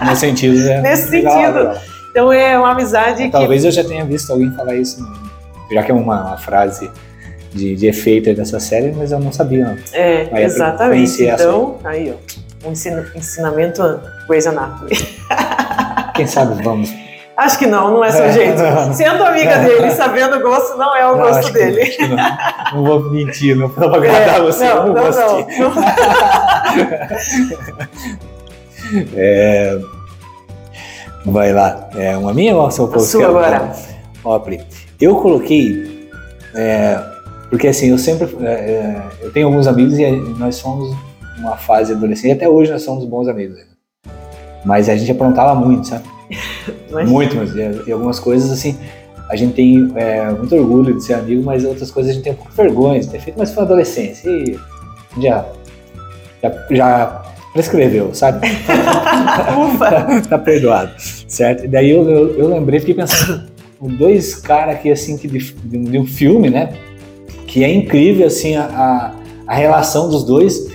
Speaker 2: Nesse sentido, né?
Speaker 3: Nesse
Speaker 2: Legal,
Speaker 3: sentido.
Speaker 2: legal.
Speaker 3: Então é uma amizade que
Speaker 2: Talvez eu já tenha visto alguém falar isso, né? já que é uma frase de, de efeito aí dessa série, mas eu não sabia. Não.
Speaker 3: É,
Speaker 2: Aí
Speaker 3: exatamente.
Speaker 2: conheci essa.
Speaker 3: Então, aí, ó, um ensina- ensinamento Grey's Anatomy.
Speaker 2: Quem sabe vamos.
Speaker 3: Acho que não, não é seu jeito. Sendo amiga dele, sabendo o gosto, não é o
Speaker 2: Não,
Speaker 3: gosto dele.
Speaker 2: que não. Não vou mentir, não vou agradar
Speaker 3: É,
Speaker 2: você,
Speaker 3: não,
Speaker 2: não,
Speaker 3: não, não.
Speaker 2: É, Vai lá. É uma minha ou sua?
Speaker 3: A sua agora.
Speaker 2: Ó, Pri, eu coloquei. é, porque assim, eu sempre. é, é, eu tenho alguns amigos e nós somos uma fase adolescente, e até hoje nós somos bons amigos. ainda. Mas a gente aprontava muito, sabe?
Speaker 3: Mas-
Speaker 2: Muito, mas e, e algumas coisas assim. A gente tem é, muito orgulho de ser amigo, mas outras coisas a gente tem um pouco de vergonha de ter feito, mas foi na adolescência. E já, já, já prescreveu, sabe?
Speaker 3: Ufa!
Speaker 2: tá perdoado, certo? E daí eu, eu, eu lembrei, fiquei pensando, dois caras aqui, assim, que de, de um filme, né? Que é incrível, assim, a, a, a relação dos dois.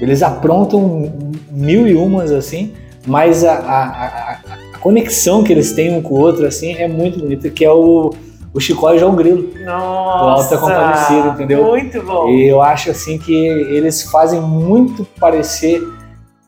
Speaker 2: Eles aprontam mil e umas, assim, mas a, a, a, conexão que eles têm um com o outro, assim, é muito bonita, que é o, o Chicó e o João Grilo.
Speaker 3: Nossa!
Speaker 2: Alta Compadecida, entendeu?
Speaker 3: Muito bom.
Speaker 2: E eu acho assim que eles fazem muito parecer.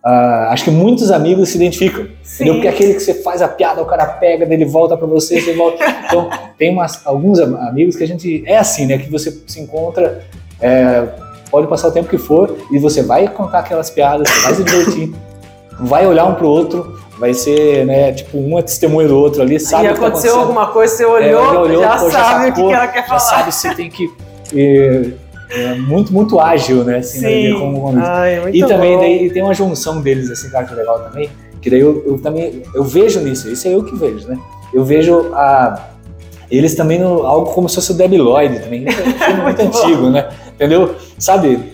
Speaker 2: Ah, acho que muitos amigos se identificam. Entendeu? Porque aquele que você faz a piada, o cara pega, daí ele volta pra você, você volta. Então, tem umas, alguns am- amigos que a gente. É assim, né? Que você se encontra, é, pode passar o tempo que for, e você vai contar aquelas piadas, você vai se divertir, vai olhar um pro outro, vai ser, né? Tipo, um é testemunha do outro ali, sabe
Speaker 3: e
Speaker 2: o que tá
Speaker 3: aconteceu
Speaker 2: acontecendo.
Speaker 3: alguma coisa, você
Speaker 2: É,
Speaker 3: olhou,
Speaker 2: ele olhou,
Speaker 3: já
Speaker 2: pô,
Speaker 3: sabe o que,
Speaker 2: sacou,
Speaker 3: que ela quer
Speaker 2: já
Speaker 3: falar.
Speaker 2: sabe se tem que eh, é muito, muito ágil, né? Assim,
Speaker 3: Sim.
Speaker 2: Né, como amigos.
Speaker 3: Ai, muito
Speaker 2: E também
Speaker 3: bom.
Speaker 2: daí tem uma junção deles, assim, que eu acho legal também. Que daí eu, eu também eu vejo nisso, isso é eu que vejo, né? Eu vejo a, eles também no, algo como se fosse o Debbie Lloyd também. É muito
Speaker 3: Muito
Speaker 2: antigo, né? Entendeu? Sabe?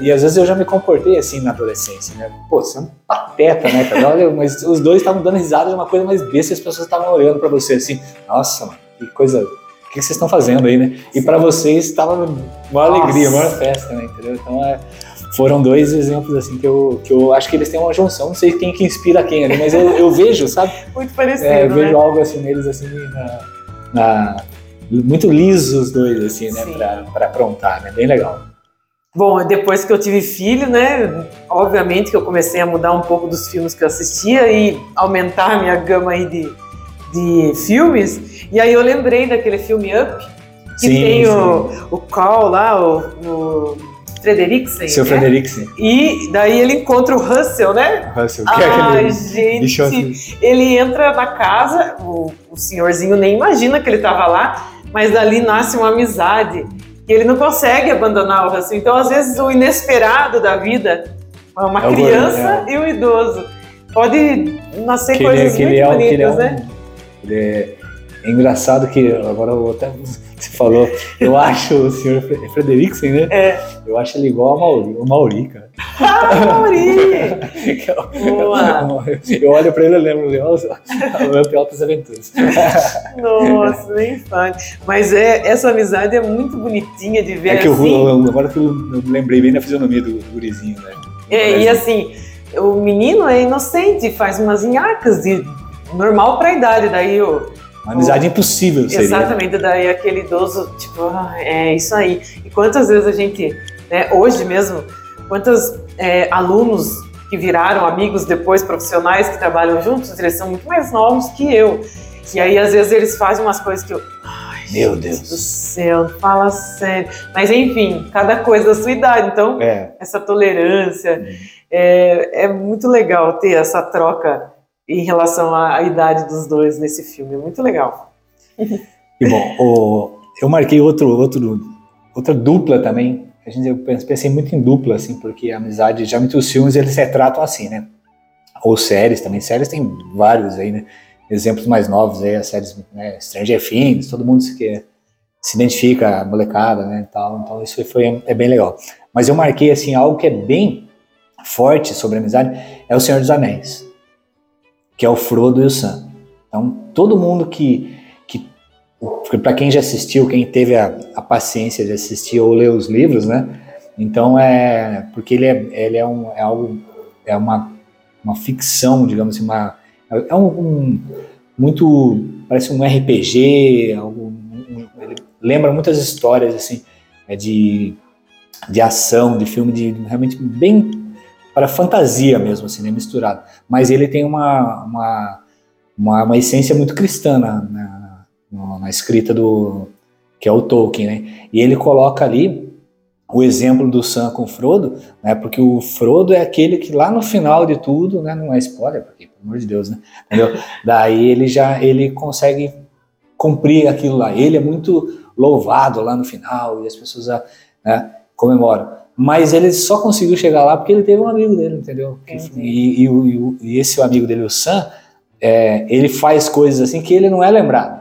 Speaker 2: E às vezes eu já me comportei assim na adolescência, né? Pô, você é um pateta, né, cara? Olha, mas os dois estavam dando risada de uma coisa mais besta e as pessoas estavam olhando pra você assim, nossa, mano, que coisa. O que vocês estão fazendo aí, né? E pra vocês estava uma alegria, uma festa, né? Entendeu? Então é, foram dois exemplos assim que eu, que eu acho que eles têm uma junção. Não sei quem que inspira quem ali, mas eu, eu vejo, sabe?
Speaker 3: Muito parecido,
Speaker 2: É, eu
Speaker 3: né?
Speaker 2: vejo algo assim neles assim na, na- muito lisos os dois assim, né? Pra aprontar, né? Bem legal.
Speaker 3: Bom, depois que eu tive filho, né? Obviamente que eu comecei a mudar um pouco dos filmes que eu assistia e aumentar a minha gama aí de, de filmes. E aí eu lembrei daquele filme Up, que
Speaker 2: Sim,
Speaker 3: tem
Speaker 2: sim.
Speaker 3: O, o Carl lá, o, o Frederiksen.
Speaker 2: Seu
Speaker 3: né?
Speaker 2: Frederiksen,
Speaker 3: E daí ele encontra o Russell, né?
Speaker 2: Russell, que é
Speaker 3: Ai,
Speaker 2: aquele
Speaker 3: gente.
Speaker 2: bichão assim.
Speaker 3: Ele entra na casa, o, o senhorzinho nem imagina que ele estava lá, mas dali nasce uma amizade. E ele não consegue abandonar o Russell. Então, às vezes, o inesperado da vida, uma
Speaker 2: É
Speaker 3: criança e um idoso, pode nascer
Speaker 2: Que
Speaker 3: coisas
Speaker 2: ele,
Speaker 3: muito
Speaker 2: ele é,
Speaker 3: bonitas,
Speaker 2: que ele é um-
Speaker 3: né?
Speaker 2: Ele é, é engraçado que agora eu até você falou, eu acho o senhor Fre- Frederiksen, né?
Speaker 3: É.
Speaker 2: Eu acho ele igual ao Mauri, o Mauri, cara.
Speaker 3: Ah, Mauri!
Speaker 2: Eu-
Speaker 3: Boa.
Speaker 2: Eu olho pra ele e lembro o Up Altas Aventuras.
Speaker 3: Nossa, nem fã. Mas é, essa amizade é muito bonitinha de ver
Speaker 2: É que
Speaker 3: assim.
Speaker 2: Ru- agora que eu eu lembrei bem da fisionomia do gurizinho, né?
Speaker 3: É, e assim, o menino é inocente, faz umas nhaques de normal pra idade, daí o
Speaker 2: Uma amizade impossível seria.
Speaker 3: exatamente daí aquele idoso, tipo, ah, é isso aí. E quantas vezes a gente, né, hoje mesmo, quantos é, alunos que viraram amigos depois profissionais que trabalham juntos, eles são muito mais novos que eu. E aí às vezes eles fazem umas coisas que eu, ai,
Speaker 2: Meu Deus.
Speaker 3: do céu, fala sério. Mas enfim, cada coisa da sua idade, então
Speaker 2: É,
Speaker 3: essa tolerância. É, é muito legal ter essa troca em relação à, idade dos dois nesse filme. É muito legal.
Speaker 2: e bom, o- eu marquei outro, outro, outra dupla também. A gente, eu pens- pensei muito em dupla, assim, porque a amizade, já muitos filmes eles se tratam assim, né? Ou séries também. Séries tem vários aí, né? Exemplos mais novos aí, as séries né? Stranger Things, todo mundo se, que, se identifica, a molecada, né? Tal, então isso foi, é bem legal. Mas eu marquei, assim, algo que é bem forte sobre a amizade, é o Senhor dos Anéis, que é o Frodo e o Sam. Então, todo mundo que, que para quem já assistiu, quem teve a, a paciência de assistir ou ler os livros, né? Então é porque ele é, ele é, um, é algo é uma, uma ficção, digamos assim, uma é um, um- muito parece um RPG, algo, um- ele lembra muitas histórias assim é de de ação, de filme de realmente bem para fantasia mesmo assim, né, misturado. Mas ele tem uma, uma uma, uma essência muito cristã na, na, na- escrita do que é o Tolkien, né? E ele coloca ali o exemplo do Sam com o Frodo, né? Porque o Frodo é aquele que lá no final de tudo, né? Não é spoiler, porque pelo amor de Deus, né? Entendeu? Daí ele já ele consegue cumprir aquilo lá. Ele é muito louvado lá no final e as pessoas né, comemoram. Mas ele só conseguiu chegar lá porque ele teve um amigo dele, entendeu? E, e, o- e e esse amigo dele, o Sam, é, ele faz coisas assim que ele não é lembrado,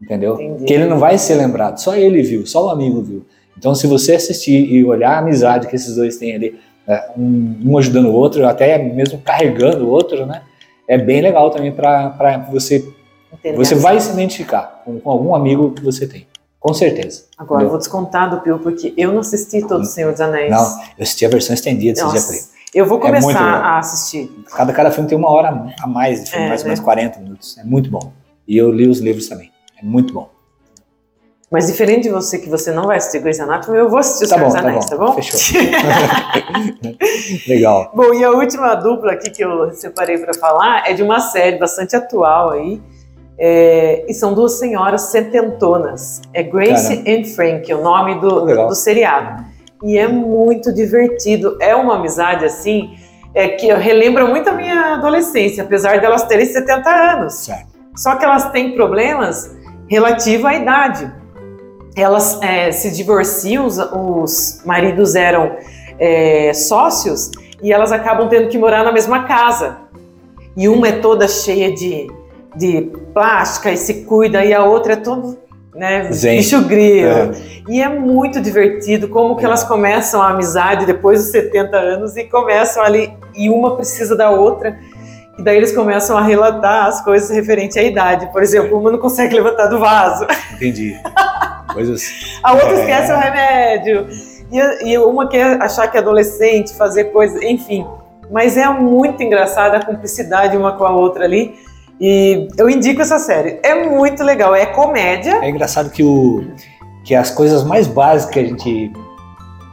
Speaker 2: entendeu?
Speaker 3: Entendi.
Speaker 2: Que ele não vai ser lembrado, só ele viu, só o amigo viu. Então, se você assistir e olhar a amizade que esses dois têm ali, é, um, um ajudando o outro, até mesmo carregando o outro, né? É bem legal também para você. Você vai se identificar com, com algum amigo que você tem, com certeza.
Speaker 3: Agora, eu vou descontar do Pio, porque eu não assisti todo o Senhor dos Anéis.
Speaker 2: Não, eu assisti a versão estendida
Speaker 3: Nossa,
Speaker 2: dia
Speaker 3: eu vou
Speaker 2: É
Speaker 3: começar
Speaker 2: legal.
Speaker 3: a assistir.
Speaker 2: Cada, cada filme tem uma hora a mais, de filme,
Speaker 3: É,
Speaker 2: mais ou
Speaker 3: né?
Speaker 2: menos 40 minutos. É muito bom. E eu li os livros também. É muito bom.
Speaker 3: Mas diferente de você, que você não vai assistir Grey's Anatomy, eu vou assistir o
Speaker 2: Tá
Speaker 3: Senhor
Speaker 2: bom,
Speaker 3: dos
Speaker 2: tá
Speaker 3: Anéis,
Speaker 2: bom.
Speaker 3: tá bom?
Speaker 2: Fechou. Legal.
Speaker 3: Bom, e a última dupla aqui que eu separei para falar é de uma série bastante atual aí. É, e são duas senhoras setentonas. É Grace and Frank, o nome do, do seriado. E é muito divertido. É uma amizade assim é, que relembra muito a minha adolescência, apesar de elas terem 70 anos.
Speaker 2: Certo.
Speaker 3: Só que elas têm problemas relativos à idade. elas é, se divorciam, os, os maridos eram é, sócios e elas acabam tendo que morar na mesma casa. E uma é toda cheia de, de plástica e se cuida, e a outra é todo né, bicho grilo. É. E é muito divertido como que elas começam a amizade depois dos 70 anos e começam ali, e uma precisa da outra. E daí eles começam a relatar as coisas referentes à idade. Por exemplo, uma não consegue levantar do vaso.
Speaker 2: Entendi. Coisas.
Speaker 3: a outra é... esquece o remédio. E, e uma quer achar que é adolescente, fazer coisas, enfim. Mas é muito engraçada a cumplicidade uma com a outra ali. E eu indico essa série. É muito legal, é comédia.
Speaker 2: É engraçado que, o, que as coisas mais básicas que a gente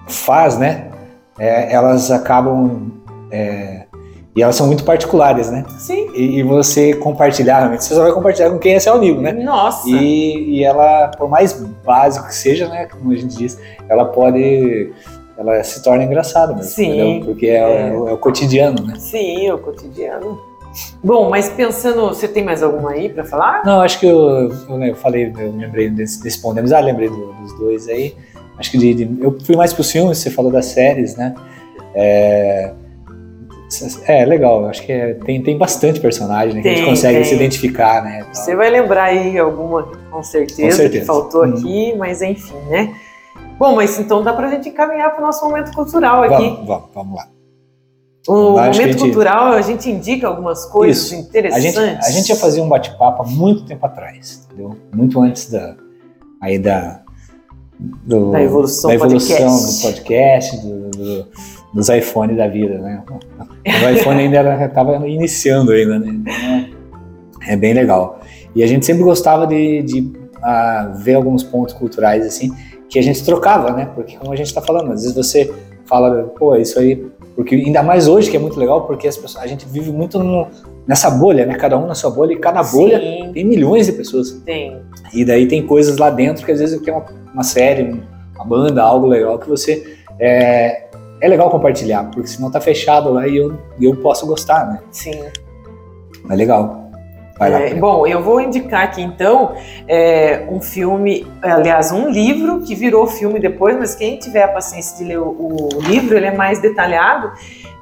Speaker 2: faz, né? É, elas acabam. É, e elas são muito particulares, né?
Speaker 3: Sim.
Speaker 2: E, e, você compartilhar, realmente, você só vai compartilhar com quem é seu amigo, né?
Speaker 3: Nossa!
Speaker 2: E, e ela, por mais básico que seja, né? Como a gente diz, ela pode. Ela se torna engraçada mesmo.
Speaker 3: Sim.
Speaker 2: Entendeu? Porque é, é. é, o cotidiano, né?
Speaker 3: Sim, é o cotidiano. Bom, mas pensando, você tem mais alguma aí para falar?
Speaker 2: Não, acho que eu, eu, falei, eu lembrei desse, desse Pondemos, ah, lembrei do, dos dois aí. Acho que de, de, eu fui mais pro filmes, você falou das séries, né? É, é legal, acho que é, tem, tem bastante personagem né, que a gente consegue tem. se identificar, né?
Speaker 3: Você vai lembrar aí alguma, com certeza, com certeza. que faltou hum. aqui, mas enfim, né? Bom, mas então dá pra gente encaminhar para o nosso momento cultural aqui.
Speaker 2: Vamos, vamos, vamos lá.
Speaker 3: O momento gente, cultural, a gente indica algumas coisas isso. interessantes.
Speaker 2: A gente, a gente ia fazer um bate-papo há muito tempo atrás, entendeu? Muito antes da, aí da,
Speaker 3: do, da evolução,
Speaker 2: da evolução podcast. do podcast, do, do, dos iPhones da vida, né? O iPhone ainda estava iniciando ainda, né? Então, é bem legal. E a gente sempre gostava de, de uh, ver alguns pontos culturais assim que a gente trocava, né? Porque como a gente está falando, às vezes você fala, pô, isso aí porque ainda mais hoje, que é muito legal, porque as pessoas, a gente vive muito no, nessa bolha, né? Cada um na sua bolha, e cada bolha Sim. tem milhões de pessoas.
Speaker 3: Tem.
Speaker 2: E daí tem coisas lá dentro que às vezes é uma, uma série, uma banda, algo legal que você. É, é legal compartilhar, porque senão tá fechado lá e eu, eu posso gostar, né?
Speaker 3: Sim.
Speaker 2: É legal.
Speaker 3: É, bom, eu vou indicar aqui então é, um filme, aliás, um livro que virou filme depois, mas quem tiver a paciência de ler o, o livro, ele é mais detalhado,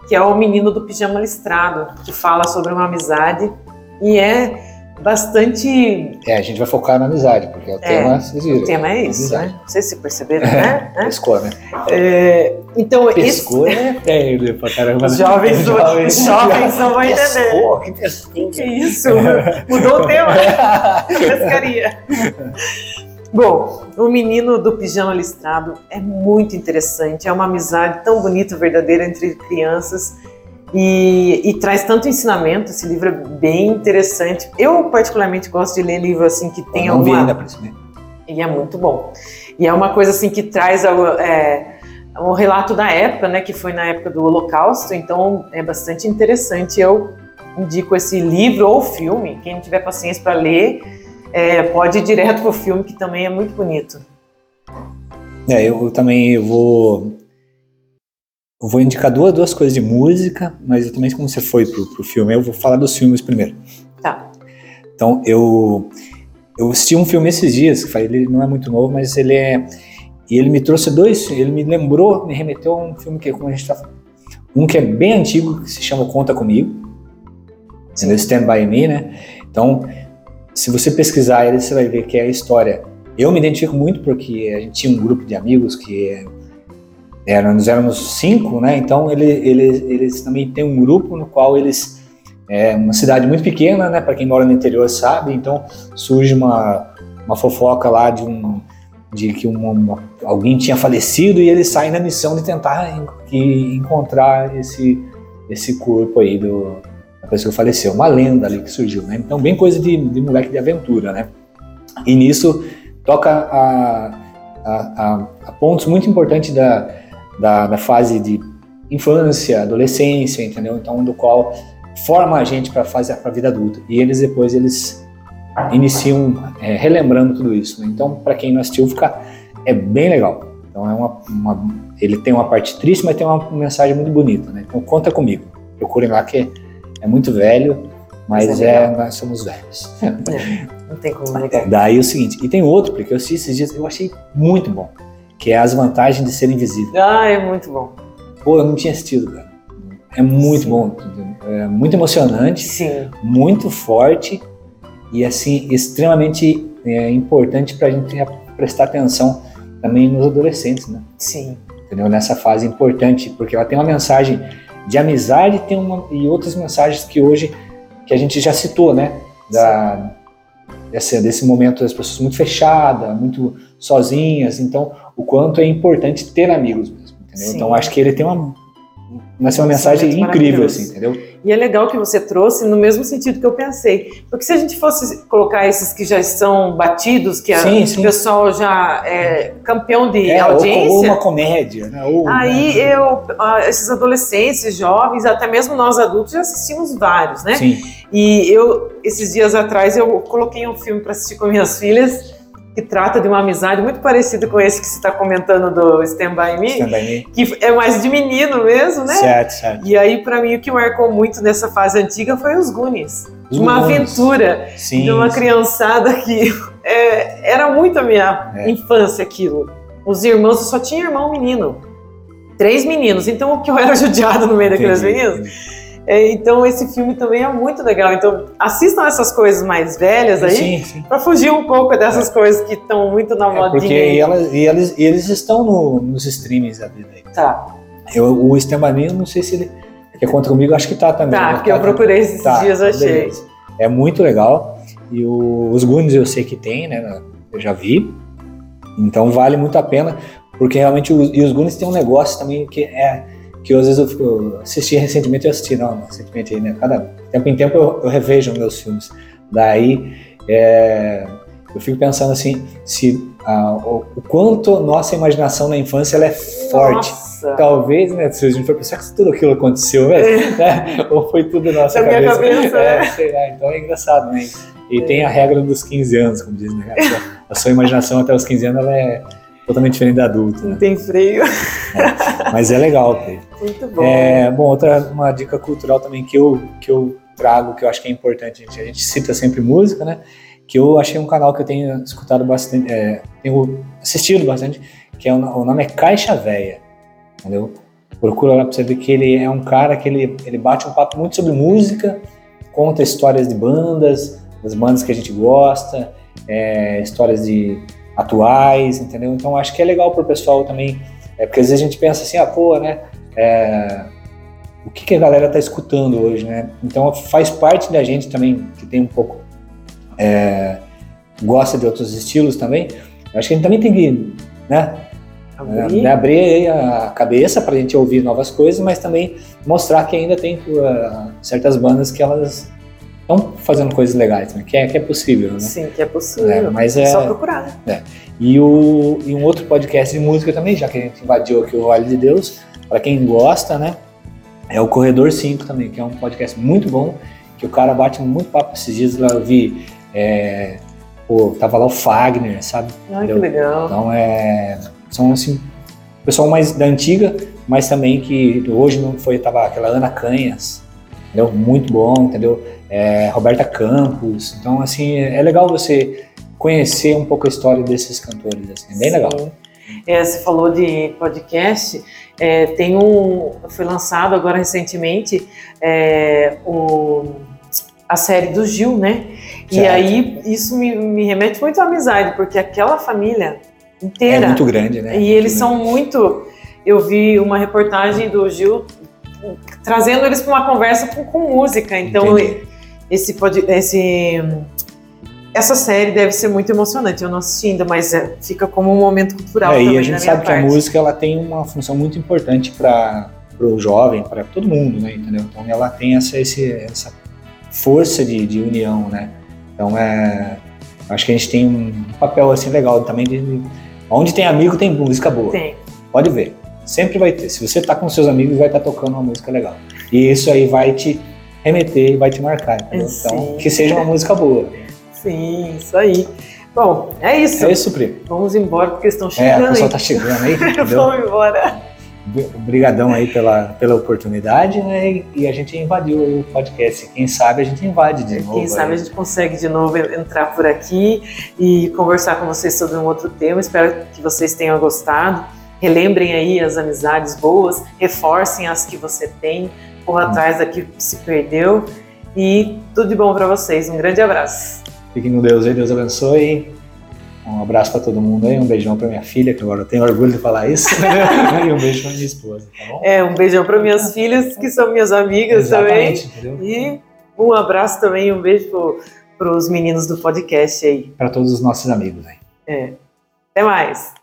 Speaker 3: que é O Menino do Pijama Listrado, que fala sobre uma amizade e é bastante.
Speaker 2: É, a gente vai focar na amizade, porque é o é, tema.
Speaker 3: O tema é isso, né? Não sei se perceberam, né?
Speaker 2: É, pescou, né?
Speaker 3: É, então,
Speaker 2: pescou esse... é feio pra caramba.
Speaker 3: Os jovens, os jovens, jovens não vão entender. Pescou, que pescou. Que isso? Mudou o tema. Pescaria. Bom, o menino do pijama listrado é muito interessante. É uma amizade tão bonita, verdadeira entre crianças e, e, traz tanto ensinamento. Esse livro é bem interessante. Eu, particularmente, gosto de ler livro assim que tem
Speaker 2: Eu não alguma... Vi ainda, por?
Speaker 3: E é muito bom. E é uma coisa assim que traz é, um relato da época, né? Que foi na época do Holocausto. Então é bastante interessante. Eu indico esse livro ou filme. Quem tiver paciência para ler, é, pode ir direto pro filme, que também é muito bonito.
Speaker 2: É, eu também vou eu vou indicar duas, duas coisas de música, mas eu também, como você foi pro, pro filme, eu vou falar dos filmes primeiro.
Speaker 3: Tá.
Speaker 2: Então, eu, eu assisti um filme esses dias, que ele não é muito novo, mas ele é. E ele me trouxe dois, ele me lembrou, me remeteu a um filme que, como a gente tá um que é bem antigo, que se chama Conta Comigo, Sim. Stand By Me, né? Então, se você pesquisar ele, você vai ver que é a história. Eu me identifico muito porque a gente tinha um grupo de amigos que era, nós éramos cinco, né? Então ele, ele, eles também têm um grupo no qual eles é uma cidade muito pequena, né? Para quem mora no interior sabe. Então surge uma, uma fofoca lá de um de que uma, uma, alguém tinha falecido e eles saem na missão de tentar en, encontrar esse esse corpo aí do da pessoa que faleceu, uma lenda ali que surgiu, né? Então bem coisa de, de moleque de aventura, né? E nisso toca a, a, a, a pontos muito importantes da da, da fase de infância, adolescência, entendeu? Então, do qual forma a gente para fazer para a vida adulta. E eles depois eles iniciam é, relembrando tudo isso. Né? Então, para quem não assistiu, fica é bem legal. Então, é uma, uma, ele tem uma parte triste, mas tem uma mensagem muito bonita, né? Então, conta comigo. Procurem lá que é, é muito velho, Mas,
Speaker 3: Mas é
Speaker 2: é, nós somos velhos.
Speaker 3: É, não tem como negar.
Speaker 2: Daí o seguinte, e tem outro, porque eu assisti esses dias, eu achei muito bom, que é As Vantagens de Ser Invisível.
Speaker 3: Ah, é muito bom.
Speaker 2: Pô, eu não tinha assistido, cara. É muito
Speaker 3: Sim.
Speaker 2: bom, é muito emocionante,
Speaker 3: Sim,
Speaker 2: muito forte e assim extremamente é, importante para a gente prestar atenção também nos adolescentes, né?
Speaker 3: sim.
Speaker 2: Entendeu? Nessa fase importante, porque ela tem uma mensagem de amizade tem uma, e outras mensagens que hoje que a gente já citou, né? Da, desse, desse momento das pessoas muito fechadas, muito sozinhas. Então, o quanto é importante ter amigos mesmo, entendeu?
Speaker 3: Sim.
Speaker 2: Então, acho que ele tem uma, uma
Speaker 3: Um
Speaker 2: mensagem incrível, assim, entendeu?
Speaker 3: E é legal que você trouxe no mesmo sentido que eu pensei. Porque se a gente fosse colocar esses que já estão batidos, que a-
Speaker 2: Sim,
Speaker 3: o
Speaker 2: sim.
Speaker 3: pessoal já é campeão de
Speaker 2: É, ou,
Speaker 3: audiência,
Speaker 2: ou uma comédia, né? Ou,
Speaker 3: aí
Speaker 2: né?
Speaker 3: eu, esses adolescentes, jovens, até mesmo nós adultos já assistimos vários, né?
Speaker 2: Sim,
Speaker 3: E eu, esses dias atrás, eu coloquei um filme para assistir com minhas filhas que trata de uma amizade muito parecida com esse que você está comentando do Stand By Me,
Speaker 2: Stand By Me.
Speaker 3: que é mais de menino mesmo, né?
Speaker 2: Certo, certo.
Speaker 3: E aí, para mim, o que marcou muito nessa fase antiga foi os Goonies.
Speaker 2: Os
Speaker 3: uma
Speaker 2: Goonies.
Speaker 3: aventura
Speaker 2: Sim,
Speaker 3: de uma
Speaker 2: sim.
Speaker 3: criançada que é, era muito a minha
Speaker 2: É.
Speaker 3: infância aquilo. Os irmãos, eu só tinha irmão menino. Três meninos, então o que eu era judiado no meio daqueles meninos. É, então esse filme também é muito legal. Então assistam essas coisas mais velhas aí, pra fugir um pouco dessas coisas que estão muito na
Speaker 2: É
Speaker 3: modinha.
Speaker 2: porque
Speaker 3: aí.
Speaker 2: elas, e eles, e eles estão no- nos streamings da vida aí.
Speaker 3: Tá,
Speaker 2: Eu, o eu não sei se ele que é contra comigo, acho que tá também.
Speaker 3: tá,
Speaker 2: né?
Speaker 3: porque eu
Speaker 2: Tá-
Speaker 3: procurei esses
Speaker 2: tá,
Speaker 3: dias, eu achei.
Speaker 2: beleza. É muito legal. E o- os Goonies eu sei que tem, né? Eu já vi. Então vale muito a pena, porque realmente os, e os Goonies tem um negócio também que é que às vezes eu, eu assisti recentemente, eu assisti, não, recentemente né? Cada tempo em tempo eu, eu revejo meus filmes. Daí é, eu fico pensando assim, se ah, o, o quanto nossa imaginação na infância ela é forte.
Speaker 3: Nossa.
Speaker 2: Talvez, né, se a gente for pensar que tudo aquilo aconteceu mesmo, né? Ou foi tudo nossa
Speaker 3: minha
Speaker 2: cabeça.
Speaker 3: cabeça,
Speaker 2: é,
Speaker 3: né?
Speaker 2: sei lá, então é engraçado, né? E tem a regra dos 15 anos, como diz, né? A sua, a sua imaginação até os 15 anos ela é totalmente diferente da adulta,
Speaker 3: Não
Speaker 2: né?
Speaker 3: tem freio.
Speaker 2: Mas é legal, Pedro.
Speaker 3: Muito bom.
Speaker 2: É, bom, outra uma dica cultural também que eu, que eu trago, que eu acho que é importante, a gente, a gente cita sempre música, né? Que eu achei um canal que eu tenho escutado bastante, é, tenho assistido bastante, que é o, o nome é Caixa Véia, entendeu? Procura lá pra você ver que ele é um cara que ele, ele bate um papo muito sobre música, conta histórias de bandas, das bandas que a gente gosta, é, histórias de atuais, entendeu? Então acho que é legal pro pessoal também, é, porque às vezes a gente pensa assim, ah, pô, né? é, o que, que a galera tá escutando hoje, né? Então faz parte da gente também, que tem um pouco. é, gosta de outros estilos também. Acho que a gente também tem que, né?
Speaker 3: Abrir.
Speaker 2: é, abrir a cabeça para a gente ouvir novas coisas, mas também mostrar que ainda tem uh, certas bandas que elas estão fazendo coisas legais, né? que, é, que é possível, né?
Speaker 3: Sim, que é possível.
Speaker 2: É, mas é,
Speaker 3: Só procurar. né?
Speaker 2: e, o, e um outro podcast de música também, já que a gente invadiu aqui o Vale de Deus, para quem gosta, né? É o Corredor 5 também, que é um podcast muito bom, que o cara bate muito papo esses dias lá, eu vi. É, pô, tava lá o Fagner, sabe?
Speaker 3: Ai, que legal.
Speaker 2: Então é. São assim. Pessoal mais da antiga, mas também que hoje não foi, tava aquela Ana Canhas, entendeu? Muito bom, entendeu? É, Roberta Campos. Então, assim, é legal você conhecer um pouco a história desses cantores, assim, é bem legal.
Speaker 3: Sim. É, você falou de podcast. é, tem um. Foi lançado agora recentemente é, o, a série do Gil, né? E
Speaker 2: Certo.
Speaker 3: aí isso me, me remete muito à amizade, porque aquela família inteira.
Speaker 2: É muito grande, né?
Speaker 3: E eles
Speaker 2: Muito
Speaker 3: são
Speaker 2: grande.
Speaker 3: muito. Eu vi uma reportagem do Gil trazendo eles para uma conversa com, com música. Então,
Speaker 2: Entendi.
Speaker 3: Esse, pod- esse essa série deve ser muito emocionante. Eu não assisti ainda, mas é, fica como um momento cultural
Speaker 2: É,
Speaker 3: também
Speaker 2: e a gente sabe que a música ela tem uma função muito importante para o jovem, para todo mundo, né? Entendeu? Então ela tem essa, esse, essa força de, de união, né? Então é, acho que a gente tem um papel assim legal também de onde tem amigo tem música boa.
Speaker 3: Tem.
Speaker 2: Pode ver, sempre vai ter. Se você tá com seus amigos, vai estar tocando uma música legal. E isso aí vai te remeter e vai te marcar, entendeu?
Speaker 3: Sim.
Speaker 2: Então que seja uma música boa.
Speaker 3: Sim, isso aí. Bom, é isso.
Speaker 2: É isso, primo.
Speaker 3: Vamos embora porque estão
Speaker 2: É,
Speaker 3: chegando.
Speaker 2: o pessoal
Speaker 3: aí.
Speaker 2: tá chegando aí?
Speaker 3: Vamos embora.
Speaker 2: Obrigadão aí pela, pela oportunidade, né? E a gente invadiu o podcast. Quem sabe a gente invade de novo.
Speaker 3: Quem sabe
Speaker 2: aí.
Speaker 3: a gente consegue de novo entrar por aqui e conversar com vocês sobre um outro tema. Espero que vocês tenham gostado. Relembrem aí as amizades boas, reforcem as que você tem, corra atrás que se perdeu e tudo de bom para vocês. Um grande abraço.
Speaker 2: Fiquem com Deus aí, Deus abençoe. Um abraço para todo mundo aí, um beijão para minha filha, que agora eu tenho orgulho de falar isso. e um beijo para minha esposa, tá bom?
Speaker 3: É, um beijão para minhas filhas, que são minhas amigas
Speaker 2: Exatamente,
Speaker 3: também.
Speaker 2: entendeu?
Speaker 3: E um abraço também, um beijo para os meninos do podcast aí.
Speaker 2: Para todos os nossos amigos aí.
Speaker 3: É. Até mais.